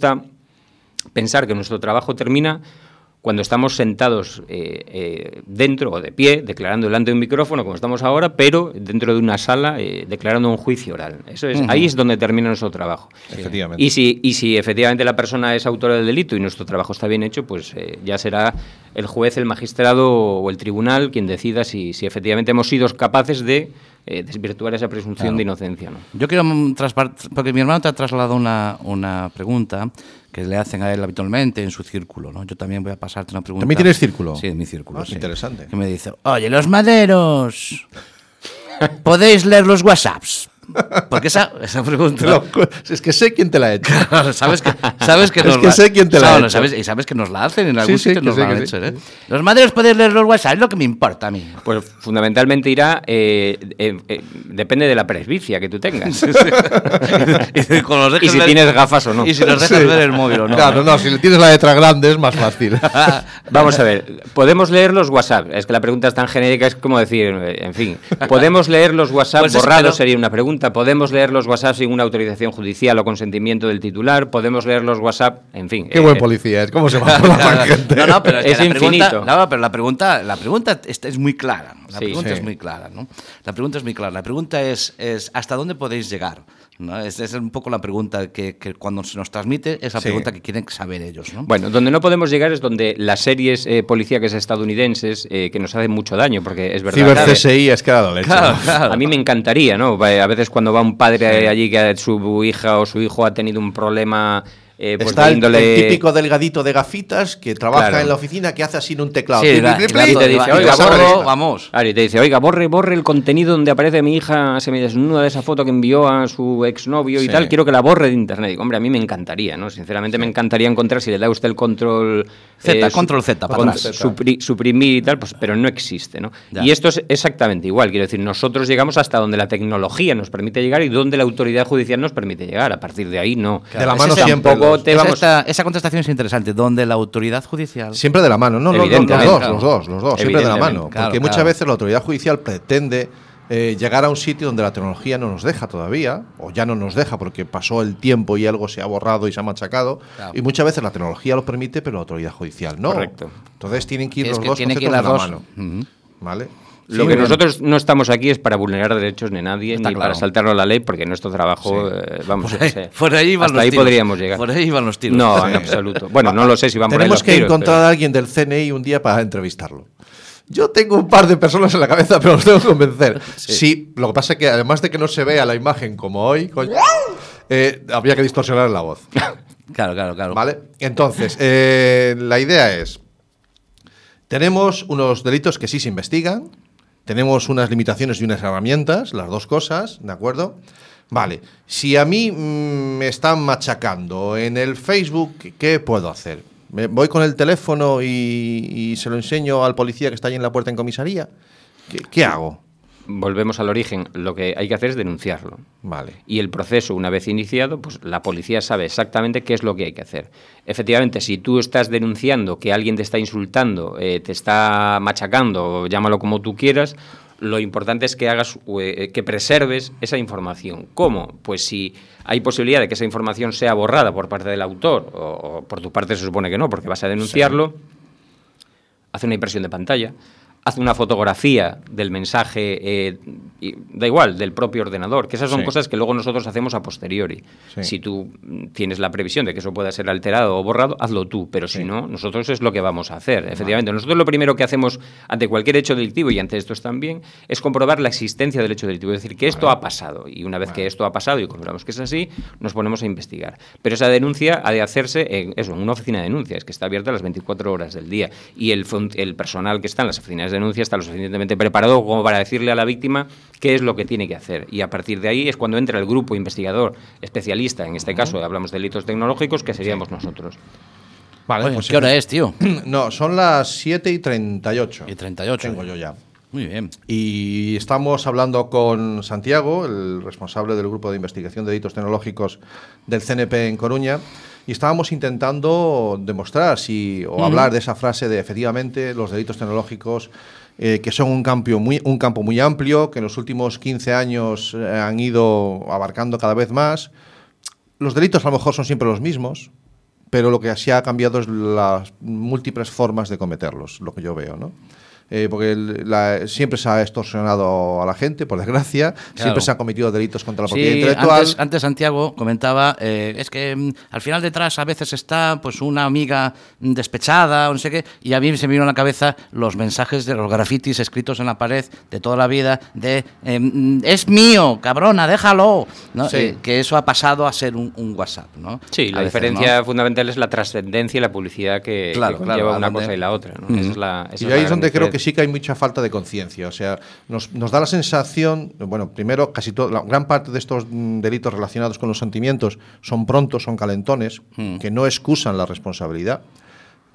pensar que nuestro trabajo termina cuando estamos sentados eh, eh, dentro o de pie, declarando delante de un micrófono, como estamos ahora, pero dentro de una sala eh, declarando un juicio oral. Eso es, Ahí es donde termina nuestro trabajo. Efectivamente. Y si, y si efectivamente la persona es autora del delito y nuestro trabajo está bien hecho, pues ya será el juez, el magistrado o el tribunal quien decida si, si efectivamente hemos sido capaces de eh, desvirtuar esa presunción Claro. de inocencia. ¿no? Yo quiero, mm, porque mi hermano te ha trasladado una, una pregunta que le hacen a él habitualmente en su círculo, ¿no? Yo también voy a pasarte una pregunta. ¿También tienes círculo? Sí, en mi círculo. Ah, sí. interesante. Que me dice, oye, los maderos, ¿podéis leer los WhatsApps? Porque esa, esa pregunta... Es que sé quién te la ha hecho. Claro, sabes que, sabes que Es nos que la- sé quién te la ha Sabes- hecho. sabes- y sabes que nos la hacen en algún Sí, sitio nos la sí. ¿eh? Los maderos podéis leer los WhatsApp, es lo que me importa a mí. Pues fundamentalmente irá, eh, eh, eh, depende de la presbicia que tú tengas. y, con los Y dejes si ver- tienes gafas o no. Y si nos dejas ver el móvil o no. Claro, no, si le tienes la letra grande es más fácil. Vamos a ver, ¿podemos leer los WhatsApp? Es que la pregunta es tan genérica, es como decir, en fin, ¿podemos leer los WhatsApp Pues es- borrados? Sería una pregunta. ¿Podemos leer los WhatsApp sin una autorización judicial o consentimiento del titular? ¿Podemos leer los WhatsApp? En fin. Qué eh, buen policía es. ¿Cómo se va por la tangente? No, no, pero es, que Es la infinito. Pregunta, no, pero la pregunta, la pregunta es, es muy clara. La Sí, pregunta sí. es muy clara, ¿no? La pregunta es muy clara. La pregunta es, es ¿hasta dónde podéis llegar? ¿No? Es, es un poco la pregunta que, que cuando se nos transmite es la Sí. pregunta que quieren saber ellos, ¿no? Bueno, donde no podemos llegar es donde las series eh, policíacas estadounidenses, eh, que nos hacen mucho daño, porque es verdad. Ciber CSI es que ha dado leche. Claro, claro. A mí me encantaría, ¿no? Va- A veces cuando va un padre allí que su hija o su hijo ha tenido un problema eh, pues Está de el, índole... el típico delgadito de gafitas que trabaja Claro. en la oficina que hace así en un teclado. Sí, la- y la- y te dice, oiga, lista. vamos. Y te dice, oiga, borre, borre el contenido donde aparece mi hija se me desnuda de esa foto que envió a su exnovio Sí. y tal, quiero que la borre de internet. Digo, hombre, a mí me encantaría, ¿no? Sinceramente me encantaría encontrar, si le da usted el control... Z, su- control Z, para con- supri- suprimir y tal, pues, pero no existe, ¿no? Ya. Y esto es exactamente igual, quiero decir, nosotros llegamos hasta donde la tecnología nos permite llegar y donde la autoridad judicial nos permite llegar. A partir de ahí, no. De la mano siempre. tampoco Esa, vamos- esta- esa contestación es interesante. Donde la autoridad judicial... Siempre de la mano, no, los dos, claro. los dos, los dos, siempre de la mano. claro, porque muchas claro. veces la autoridad judicial pretende eh, llegar a un sitio donde la tecnología no nos deja todavía, o ya no nos deja porque pasó el tiempo y algo se ha borrado y se ha machacado. Claro. Y muchas veces la tecnología lo permite, pero la autoridad judicial no. Correcto. Entonces tienen que ir Es los que dos que ir conceptos las de la dos. mano. ¿Vale? Lo que nosotros no estamos aquí es para vulnerar derechos de nadie Está ni claro. para saltarnos la ley, porque nuestro trabajo, eh, vamos, Por ahí, sé, por ahí van hasta los ahí tiros. podríamos llegar. Por ahí van los tiros. No, en absoluto. Bueno, no lo sé si van por ahí Tenemos los que tiros, encontrar pero- a alguien del CNI un día para entrevistarlo. Yo tengo un par de personas en la cabeza, pero los tengo que convencer. Sí. lo que pasa es que además de que no se vea la imagen como hoy, coño, eh, habría que distorsionar la voz. Claro, claro, claro. ¿Vale? Entonces, eh, la idea es, tenemos unos delitos que sí se investigan, tenemos unas limitaciones y unas herramientas, las dos cosas, ¿de acuerdo? Vale, si a mí mm, me están machacando en el Facebook, ¿qué puedo hacer? ¿Me voy con el teléfono y, se lo enseño al policía que está ahí en la puerta en comisaría? ¿Qué, qué hago? Volvemos al origen. Lo que hay que hacer es denunciarlo. Vale. Y el proceso, una vez iniciado, pues la policía sabe exactamente qué es lo que hay que hacer. Efectivamente, si tú estás denunciando que alguien te está insultando, eh, te está machacando, llámalo como tú quieras, lo importante es que hagas, eh, que preserves esa información. ¿Cómo? Pues si hay posibilidad de que esa información sea borrada por parte del autor, o, o por tu parte se supone que no, porque vas a denunciarlo, hace una impresión de pantalla, hace una fotografía del mensaje, eh, y da igual, del propio ordenador, que esas son Sí. cosas que luego nosotros hacemos a posteriori. Sí. Si tú tienes la previsión de que eso pueda ser alterado o borrado, hazlo tú, pero si no, nosotros es lo que vamos a hacer. Efectivamente, nosotros lo primero que hacemos ante cualquier hecho delictivo, y ante estos también, es comprobar la existencia del hecho delictivo, es decir, que esto ha pasado. Y una vez que esto ha pasado y comprobamos que es así, nos ponemos a investigar. Pero esa denuncia ha de hacerse en, eso, en una oficina de denuncias, que está abierta las 24 horas del día. Y el, el personal que está en las oficinas de denuncias está lo suficientemente preparado como para decirle a la víctima qué es lo que tiene que hacer. Y a partir de ahí es cuando entra el grupo investigador especialista, en este caso hablamos de delitos tecnológicos, que seríamos nosotros. Vale, Oye, pues ¿Qué hora es, tío? No, son las 7 y 38. Y 38. Tengo yo ya. Muy bien. Y estamos hablando con Santiago, el responsable del Grupo de Investigación de Delitos Tecnológicos del CNP en Coruña, y estábamos intentando demostrar si, o hablar de esa frase de efectivamente los delitos tecnológicos, eh, que son un campo, muy, un campo muy amplio, que en los últimos 15 años eh, han ido abarcando cada vez más. Los delitos a lo mejor son siempre los mismos, pero lo que sí ha cambiado es las múltiples formas de cometerlos, lo que yo veo, ¿no? Eh, porque la- siempre se ha extorsionado a la gente, por desgracia, siempre se han cometido delitos contra la propiedad Sí, intelectual. antes, antes Santiago comentaba, eh, es que mm, al final detrás a veces está pues una amiga mm, despechada o no sé qué, y a mí se me vino a la cabeza los mensajes de los grafitis escritos en la pared de toda la vida de eh, mm, es mío, cabrona, déjalo, ¿no? Sí. Eh, que eso ha pasado a ser un, un WhatsApp, ¿no? Sí, A la veces, diferencia ¿no? fundamental es la trascendencia y la publicidad que, Claro, que claro, conlleva una cosa y la otra. ¿no? Esa es la, esa Y ahí es donde creo que sí que hay mucha falta de conciencia. O sea, nos, nos da la sensación, bueno, primero, casi toda la gran parte de estos mm, delitos relacionados con los sentimientos son prontos, son calentones, que no excusan la responsabilidad,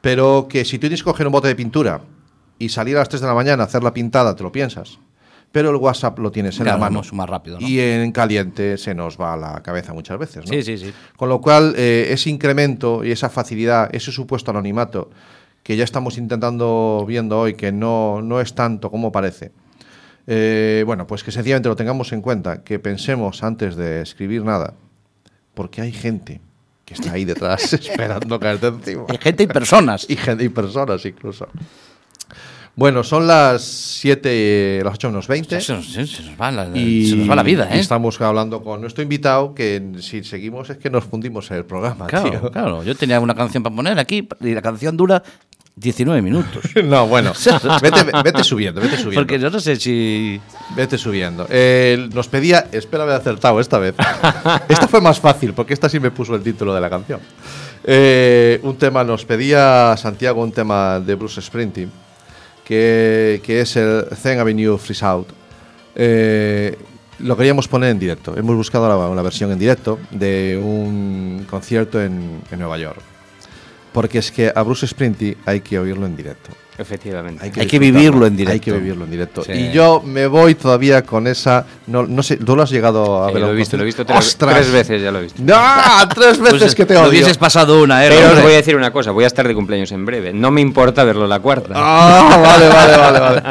pero que si tú tienes que coger un bote de pintura y salir a las 3 de la mañana a hacer la pintada, te lo piensas. Pero el WhatsApp lo tienes en Claro, la mano. más rápido, ¿no? Y en caliente se nos va a la cabeza muchas veces. ¿no? Sí, sí, sí. Con lo cual, eh, ese incremento y esa facilidad, ese supuesto anonimato que ya estamos intentando viendo hoy, que no, no es tanto como parece, eh, bueno, pues que sencillamente lo tengamos en cuenta, que pensemos antes de escribir nada, porque hay gente que está ahí detrás esperando caerte encima. Y gente y personas. Y, gente, y personas incluso. Bueno, son las 7, las 8 menos 20. Se nos, se nos va la, Y, se nos va la vida, ¿eh? estamos hablando con nuestro invitado, que si seguimos es que nos fundimos en el programa, Claro, tío. claro. Yo tenía una canción para poner aquí y la canción dura 19 minutos. No, bueno, vete, vete subiendo, vete subiendo. Porque yo no sé si. Vete subiendo. Eh, nos pedía, espero haber acertado esta vez. esta fue más fácil, porque esta sí me puso el título de la canción. Eh, un tema, nos pedía Santiago un tema de Bruce Springsteen, que, es el Zen Avenue Freeze Out. Eh, lo queríamos poner en directo. Hemos buscado la- una versión en directo de un concierto en, en Nueva York. Porque es que a Bruce Springsteen hay que oírlo en directo. Efectivamente. Hay que disfrutarlo, vivirlo en Hay directo. que vivirlo en directo. Sí. Y yo me voy todavía con esa. No, no sé, ¿tú lo has llegado a Eh, ver? lo he visto, lo he visto tres, tres veces, ya lo he visto. ¡No! Tres veces Pues, que te lo odio. hubieses pasado una, ¿eh? Pero os voy a decir una cosa, voy a estar de cumpleaños en breve. No me importa verlo la cuarta. Ah, vale, vale, vale, vale.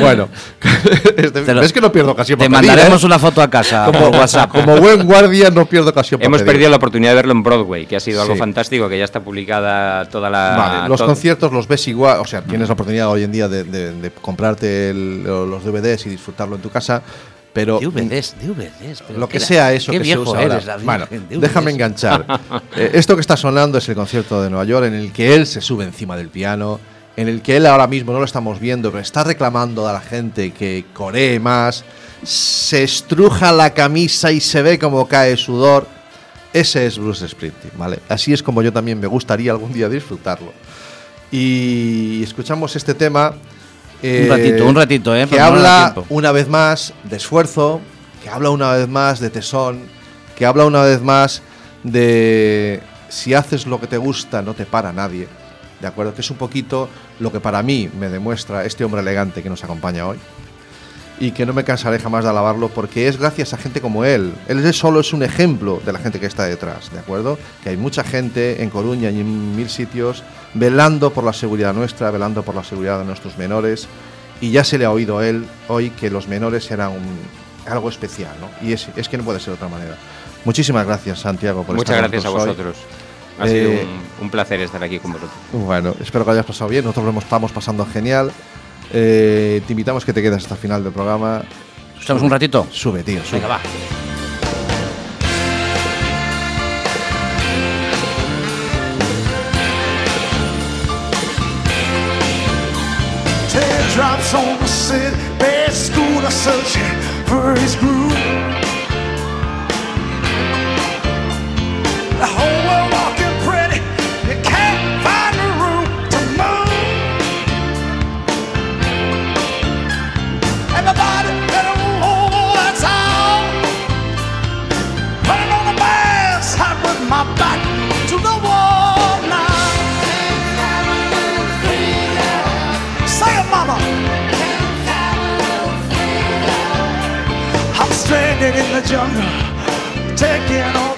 Bueno, este- Te lo- ves que no pierdo ocasión Te para pedir, mandaremos ¿eh? una foto a casa como, por WhatsApp. como buen guardia no pierdo ocasión para Hemos pedir. perdido la oportunidad de verlo en Broadway, que ha sido algo Sí. fantástico, que ya está publicada toda la... Vale, los to- conciertos los ves igual, o sea, tienes la oportunidad hoy en día de, de- de comprarte el- los DVDs y disfrutarlo en tu casa, pero DVDs, DVDs. pero lo que qué- sea eso qué que se viejo usa ahora. eres, David, Bueno, DVDs. déjame enganchar. Eh, esto que está sonando es el concierto de Nueva York en el que él se sube encima del piano, en el que él ahora mismo no lo estamos viendo, pero está reclamando a la gente que coree más, se estruja la camisa y se ve como cae sudor. Ese es Bruce Springsteen, ¿vale? Así es como yo también me gustaría algún día disfrutarlo. Y escuchamos este tema. Un ratito, un ratito, ¿eh? Que habla una vez más de esfuerzo, que habla una vez más de tesón, que habla una vez más de si haces lo que te gusta no te para nadie. ¿De acuerdo? Que es un poquito lo que para mí me demuestra este hombre elegante que nos acompaña hoy. Y que no me cansaré jamás de alabarlo porque es gracias a gente como él. Él solo es un ejemplo de la gente que está detrás, ¿de acuerdo? Que hay mucha gente en Coruña y en mil sitios velando por la seguridad nuestra, velando por la seguridad de nuestros menores. Y ya se le ha oído a él hoy que los menores eran un- algo especial, ¿no? Y es, es que no puede ser de otra manera. Muchísimas gracias, Santiago, por Muchas estar gracias a nosotros hoy. vosotros. Ha sido Eh, un, un placer estar aquí con vosotros. Bueno, espero que hayas pasado bien. Nosotros lo estamos pasando genial. Eh, te invitamos que te quedes hasta el final del programa. ¿Estamos un ratito? Sube, tío, sube. Venga, va. Teardrops on the city, bad school are searching for his groove. Jungle, taking all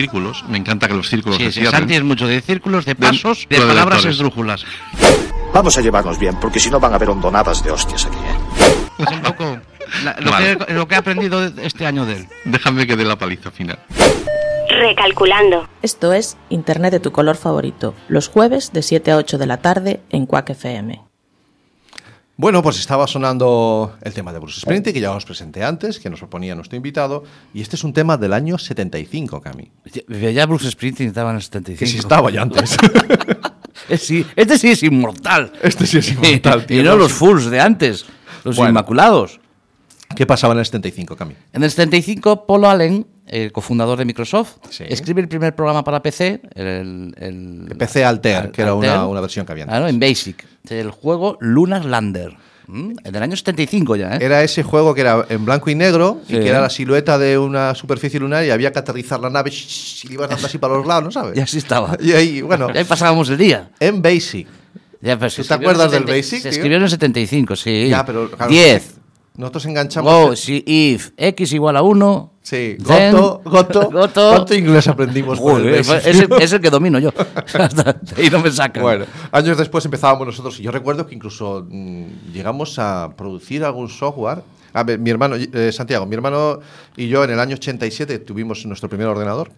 círculos, me encanta que los círculos Sí, se sí, cierren. Santi es mucho de círculos, de pasos, de de palabras lectores. esdrújulas. Vamos a llevarnos bien, porque si no van a haber hondonadas de hostias aquí. ¿eh? Es un poco la- lo, Vale. que, lo que he aprendido este año de él. Déjame que dé la paliza final. Recalculando. Esto es Internet de tu color favorito, los jueves de 7 a 8 de la tarde en Quack FM. Bueno, pues estaba sonando el tema de Bruce Springsteen, que ya os presenté antes, que nos proponía nuestro invitado. Y este es un tema del año 75, Cami. Ya- Ya Bruce Springsteen estaba en el 75. Que si estaba ya antes. Eh, sí, este sí es inmortal. Este sí es inmortal, y tío, no no, los sí. fools de antes, los Bueno. inmaculados. ¿Qué pasaba en el 75, Cami? En el 75, Paul Allen, el cofundador de Microsoft, Sí. escribe el primer programa para PC, el, el- El PC Alter, que era una- una versión que había antes. Claro, en Basic, el juego Lunar Lander. ¿m? Del año 75 ya, ¿eh? Era ese juego que era en blanco y negro y que era la silueta de una superficie lunar y había que aterrizar la nave y ibas dando así para los lados, ¿no sabes? Y así estaba. Y ahí, bueno, Y ahí pasábamos el día. en Basic. Ya, pero se ¿Tú te acuerdas del 70 Basic, Se tío? escribió en el 75, sí. Ya, pero, claro, 10. Nosotros enganchamos. Go, si if x igual a 1. Sí, then- Goto, Goto, Goto. ¿Cuánto inglés aprendimos? por el Joder, Basic? es, el, es el que domino yo. Ahí no me sacan. Bueno, años después empezábamos nosotros y yo recuerdo que incluso mm, llegamos a producir algún software. A ver, mi hermano, eh, Santiago, mi hermano y yo en el año 87 tuvimos nuestro primer ordenador.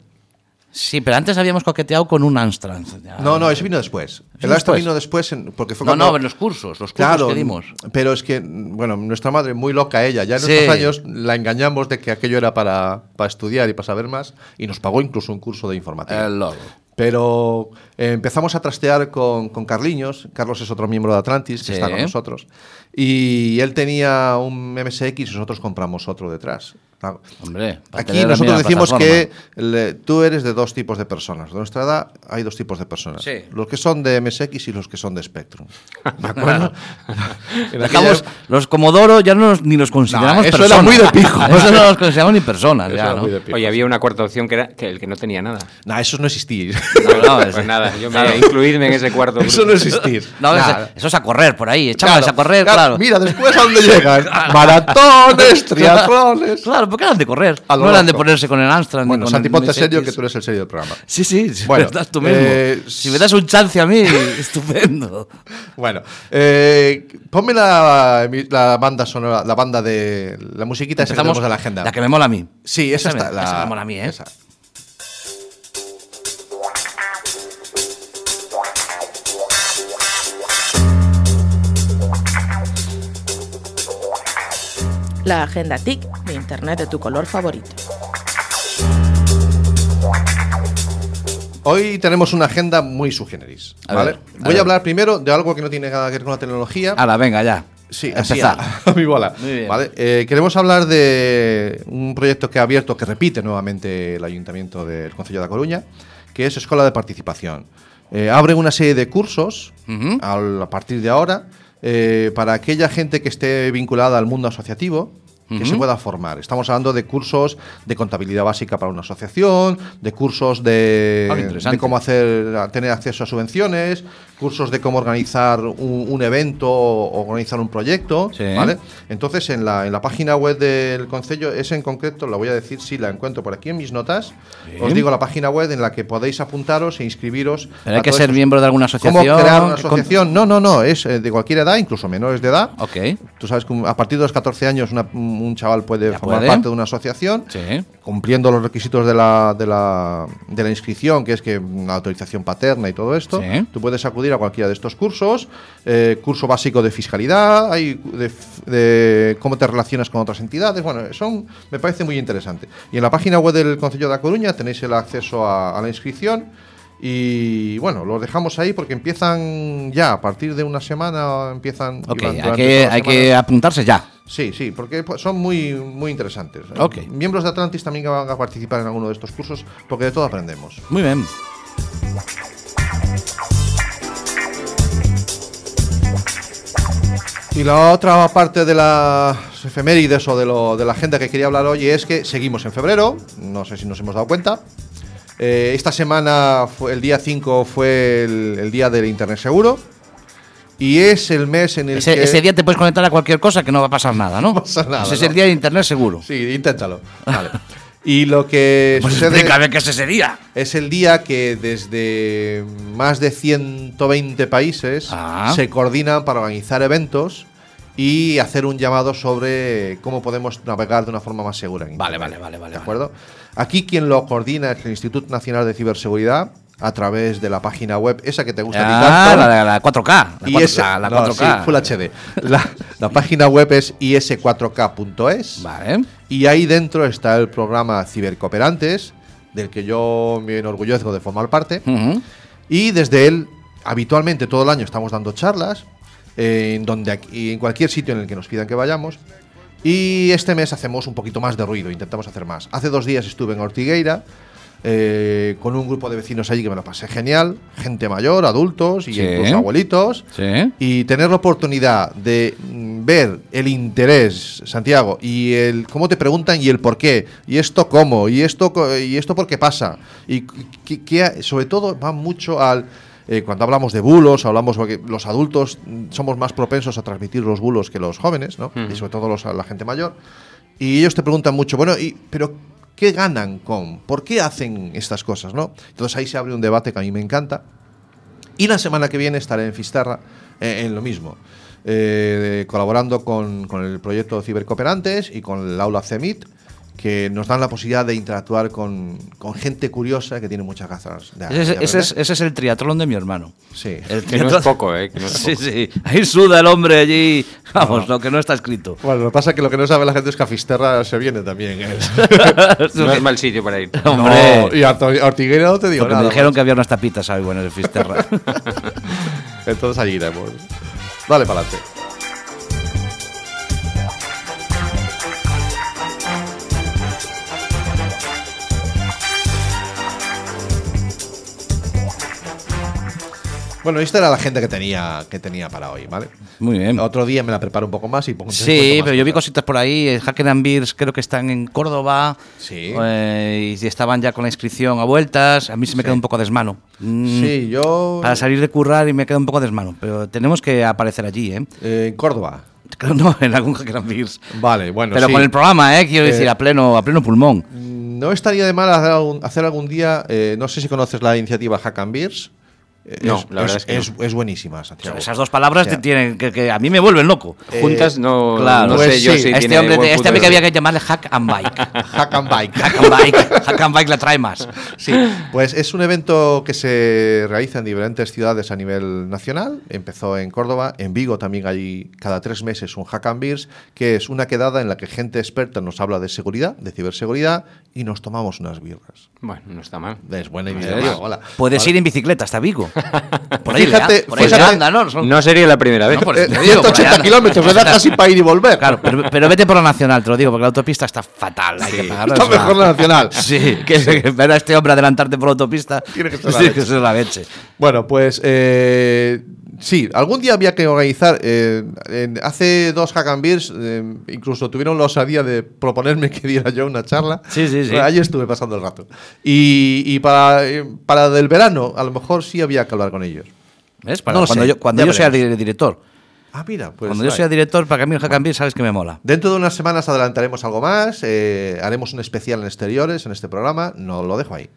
Sí, pero antes habíamos coqueteado con un Amstrad. No, no, ese vino después. El ¿Vino después? vino después en- porque fue No, cuando- no, en los cursos, los cursos Claro, que dimos. pero es que, bueno, nuestra madre, muy loca ella, ya en Sí. nuestros años la engañamos de que aquello era para, para estudiar y para saber más y nos pagó incluso un curso de informática. El logo. Pero eh, empezamos a trastear con, con Carliños. Carlos es otro miembro de Atlantis que Sí. está con nosotros. Y él tenía un MSX y nosotros compramos otro detrás. Claro. Hombre, Aquí nosotros decimos que le- tú eres de dos tipos de personas. De nuestra edad hay dos tipos de personas. Sí. Los que son de MSX y los que son de Spectrum. ¿De acuerdo? Dejamos los Comodoro ya no nos- ni los consideramos No, eso personas. era muy de pijo. Eso no los consideramos ni personas. Eso ya, ¿no? Oye, había una cuarta opción que era que el que no tenía nada. Nah, esos no existís. No, no, Pues es- nada, yo me voy a incluirme en ese cuarto. Eso no grupo. existís. No, es- Nah. eso es a correr por ahí, echábamos a correr, claro. Mira, después a dónde llegan. Maratones, triatlones. Claro, porque eran de correr. A lo No eran de ponerse con el Amstrad. ni Bueno, con Santi, el ponte serio que tú eres el serio del programa. Sí, sí, sí, Bueno, estás tú mismo. eh, si me das un chance a mí, estupendo. Bueno, eh, ponme la, la banda sonora, la banda de la musiquita esa que tenemos de la agenda. La que me mola a mí. Sí, esa, Esa me- está. La, esa me mola a mí, ¿eh? esa. La agenda TIC Internet de tu color favorito. Hoy tenemos una agenda muy subgeneris. A ¿vale? ver, a Voy a, ver. hablar primero de algo que no tiene nada que ver con la tecnología. Ahora, venga, ya. Sí, así Empezar. a, a mi bola. Muy bien. ¿vale? Eh, queremos hablar de un proyecto que ha abierto, que repite nuevamente el Ayuntamiento del Concello de La Coruña, que es Escuela de Participación. Eh, abre una serie de cursos al- a partir de ahora eh, para aquella gente que esté vinculada al mundo asociativo que se pueda formar. Estamos hablando de cursos de contabilidad básica para una asociación, de cursos de, Ah, de cómo hacer, tener acceso a subvenciones, cursos de cómo organizar un, un evento o organizar un proyecto, Sí. ¿vale? Entonces, en la, en la página web del Concello, esa en concreto, la voy a decir si la encuentro por aquí en mis notas. Os digo la página web en la que podéis apuntaros e inscribiros. Pero hay que ser estos- miembro de alguna ¿Cómo asociación. crear una ¿Qué con- asociación? No, no, no, es eh, de cualquier edad, incluso menores de edad. Ok. Tú sabes que a partir de los 14 años una- un chaval puede Ya formar puede. parte de una asociación, Sí. cumpliendo los requisitos de la, de, la, de la inscripción, que es que una autorización paterna y todo esto. Sí. Tú puedes acudir a cualquiera de estos cursos. eh, curso básico de fiscalidad, hay de, de cómo te relacionas con otras entidades. Bueno, son, me parece muy interesante. Y en la página web del Concello de La Coruña tenéis el acceso a, a la inscripción. Y bueno, los dejamos ahí porque empiezan ya, a partir de una semana empiezan. Ok, hay que, hay que apuntarse ya. Sí, sí, porque pues, son muy, muy interesantes. Ok. Miembros de Atlantis también van a participar en alguno de estos cursos porque de todo aprendemos. Muy bien. Y la otra parte de las efemérides o de, lo- de la agenda que quería hablar hoy es que seguimos en febrero, no sé si nos hemos dado cuenta. Eh, esta semana, fue, el día 5 fue el, el día del Internet Seguro. Y es el mes en el Ese, que... ese día te puedes conectar a cualquier cosa que no va a pasar nada, ¿no? No pasa nada, Ese es ¿no? el día de internet seguro. Sí, inténtalo. Vale. Y lo que Pues sucede explícame qué es ese día. es el día que desde más de 120 países Ah. se coordinan para organizar eventos y hacer un llamado sobre cómo podemos navegar de una forma más segura. en Vale, vale, vale, vale, ¿De acuerdo? Aquí quien lo coordina es el Instituto Nacional de Ciberseguridad a través de la página web, esa que te gusta a ti Ah, tanto. la, la- la 4K. La, Y 4K, ese- la no, 4K. sí, Full HD. La, página web es is4k.es. Vale. Y ahí dentro está el programa Cibercooperantes, del que yo me enorgullezco de formar parte. Y desde él, habitualmente todo el año estamos dando charlas, eh, en donde aquí- en cualquier sitio en el que nos pidan que vayamos. Y este mes hacemos un poquito más de ruido, intentamos hacer más. Hace dos días estuve en Ortigueira eh, con un grupo de vecinos allí que me lo pasé genial, gente mayor, adultos y Sí. incluso abuelitos. Sí. Y tener la oportunidad de mm, ver el interés, Santiago, y el cómo te preguntan y el por qué, y esto cómo, y esto, y esto por qué pasa. Y que, que- sobre todo va mucho al eh, cuando hablamos de bulos, hablamos porque los adultos mm, somos más propensos a transmitir los bulos que los jóvenes, ¿no? Y sobre todo los, la gente mayor. Y ellos te preguntan mucho, bueno, y, pero ¿qué ganan con? ¿Por qué hacen estas cosas, no? Entonces ahí se abre un debate que a mí me encanta. Y la semana que viene estaré en Fisterra eh, en lo mismo, eh, colaborando con, con el proyecto Cibercooperantes y con el aula CEMIT, que nos dan la posibilidad de interactuar con, con gente curiosa que tiene muchas ganas de Ese, de ese es, ese es el triatlón de mi hermano. Sí. El Que no es poco, ¿eh? Que no es Sí, poco. sí. Ahí suda el hombre allí. Vamos, lo que no está escrito. Bueno, lo que pasa es que lo que no sabe la gente es que a Fisterra se viene también. ¿eh? No es mal sitio para ir. Hombre. No, y a Orti- a Ortiguera no te digo Porque nada. me dijeron que había unas tapitas ahí buenas de Fisterra. Entonces allí iremos. Dale para adelante. Bueno, esta era la gente que tenía, que tenía para hoy, ¿vale? Muy bien. Otro día me la preparo un poco más y pongo Sí, pero yo vi cositas por ahí. eh, Hacker and Beers creo que están en Córdoba. Sí. eh, y estaban ya con la inscripción a vueltas. A mí se me queda un poco desmano. Mm, Sí, yo. Para salir de currar y me queda un poco desmano. Pero tenemos que aparecer allí, ¿eh? eh, en Córdoba. Creo no, en algún Hacker and Beers. Vale, bueno. Pero sí. con el programa, ¿eh? Quiero Eh, decir, a pleno, a pleno pulmón. No estaría de mal hacer algún, hacer algún día. no sé si conoces la iniciativa Hack and Beers. Eh, No, la verdad es que es, es buenísima, Santiago. Esas dos palabras O sea, te tienen que, que a mí me vuelven loco. Juntas no, claro. no Pues sé yo sí, si este tiene hombre, buen este hombre que había que llamarle Hack and Bike. Hack and Bike. Hack and Bike. Hack and Bike la trae más. Sí, pues es un evento que se realiza en diferentes ciudades a nivel nacional. Empezó en Córdoba, en Vigo también hay cada tres meses un Hack and Beers, que es una quedada en la que gente experta nos habla de seguridad, de ciberseguridad, y nos tomamos unas birras. Bueno, no está mal. Es buena ¿En idea. Puedes Vale. ir en bicicleta hasta Vigo. Por ahí, Fíjate, le, por ahí le fíjate. anda, ¿no? Son- No sería la primera vez. No, por- Eh, te digo, por ahí 180 anda. kilómetros, me da casi para ir y volver. Claro, pero, pero vete por la nacional, te lo digo, porque la autopista está fatal. Hay que pagarla. Está mejor la nacional. Sí, que, que ver a este hombre adelantarte por la autopista. Tiene que ser la sí, leche. que ser la leche. Bueno, pues eh, sí, algún día había que organizar. eh, en- hace dos Hack and Beers, eh, incluso tuvieron la osadía de proponerme que diera yo una charla. Sí, sí, sí. Ahí estuve pasando el rato. Y, y para, eh, para del verano, a lo mejor sí había que hablar con ellos. ¿Ves? Para No cuando sé, yo, cuando ya yo sea director. Ah, mira, pues. cuando yo sea director, para que a and Beer, sabes que me mola. Dentro de unas semanas adelantaremos algo más. eh, haremos un especial en exteriores en este programa. No lo dejo ahí.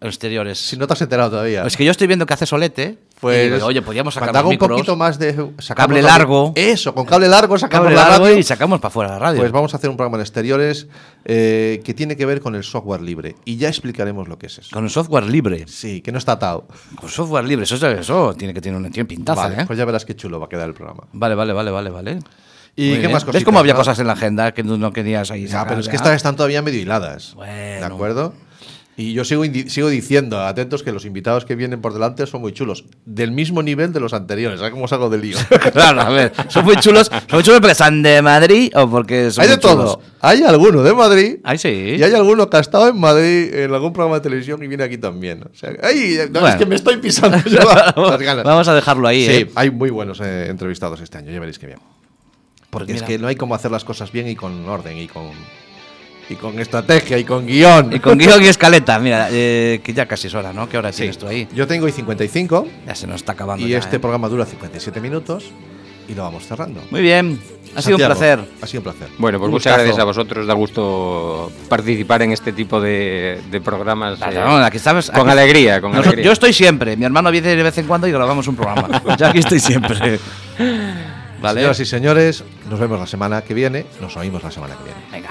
Exteriores. Si no te has enterado todavía. Es que yo estoy viendo que hace solete. Pues, y digo, oye, podríamos sacar un poquito más de cable la- largo. Eso, con cable largo sacamos cable la largo radio. y sacamos para afuera la radio. Pues vamos a hacer un programa en exteriores eh, que tiene que ver con el software libre y ya explicaremos lo que es eso. Con el software libre. Sí, que no está atado. Con software libre. Eso, eso tiene que tener una tiene pintaza, Vale, ¿eh? pues ya verás qué chulo va a quedar el programa. Vale, vale, vale, vale, vale. ¿Y Muy qué bien. más ¿Ves cositas? cómo había no? cosas en la agenda que no querías ahí sacar, pero es que estas están todavía medio hiladas. Bueno. ¿De acuerdo? Y yo sigo, sigo diciendo, atentos, que los invitados que vienen por delante son muy chulos. Del mismo nivel de los anteriores. ¿Sabes cómo salgo del lío? Claro, a ver, son muy chulos. Son muy chulos porque están de Madrid o porque son hay de muy chulos? todo. Hay alguno de Madrid. Ahí sí. Y hay alguno que ha estado en Madrid en algún programa de televisión y viene aquí también. O sea, ay, no, Bueno. es que me estoy pisando yo la- las ganas. Vamos a dejarlo ahí, Sí, ¿eh? hay muy buenos eh, entrevistados este año, ya veréis que bien. Porque es que no hay como hacer las cosas bien y con orden y con, y con estrategia y con guion. Y con guion y escaleta, mira, eh, que ya casi es hora, ¿no? ¿Qué hora Sí. tienes tú ahí? Yo tengo y 55 Ya se nos está acabando. y ya, este ¿eh? programa dura 57 minutos y lo vamos cerrando. Muy bien, ha sido un placer. Ha sido un placer. Bueno, pues Un muchas gustazo. gracias a vosotros. Da gusto participar en este tipo de, de programas. Eh, no, aquí estamos- con aquí- alegría, con Nosotros- alegría. Yo estoy siempre. Mi hermano viene de vez en cuando y grabamos un programa. Yo aquí estoy siempre. Vale. Señoras y señores, nos vemos la semana que viene. Nos oímos la semana que viene. Venga.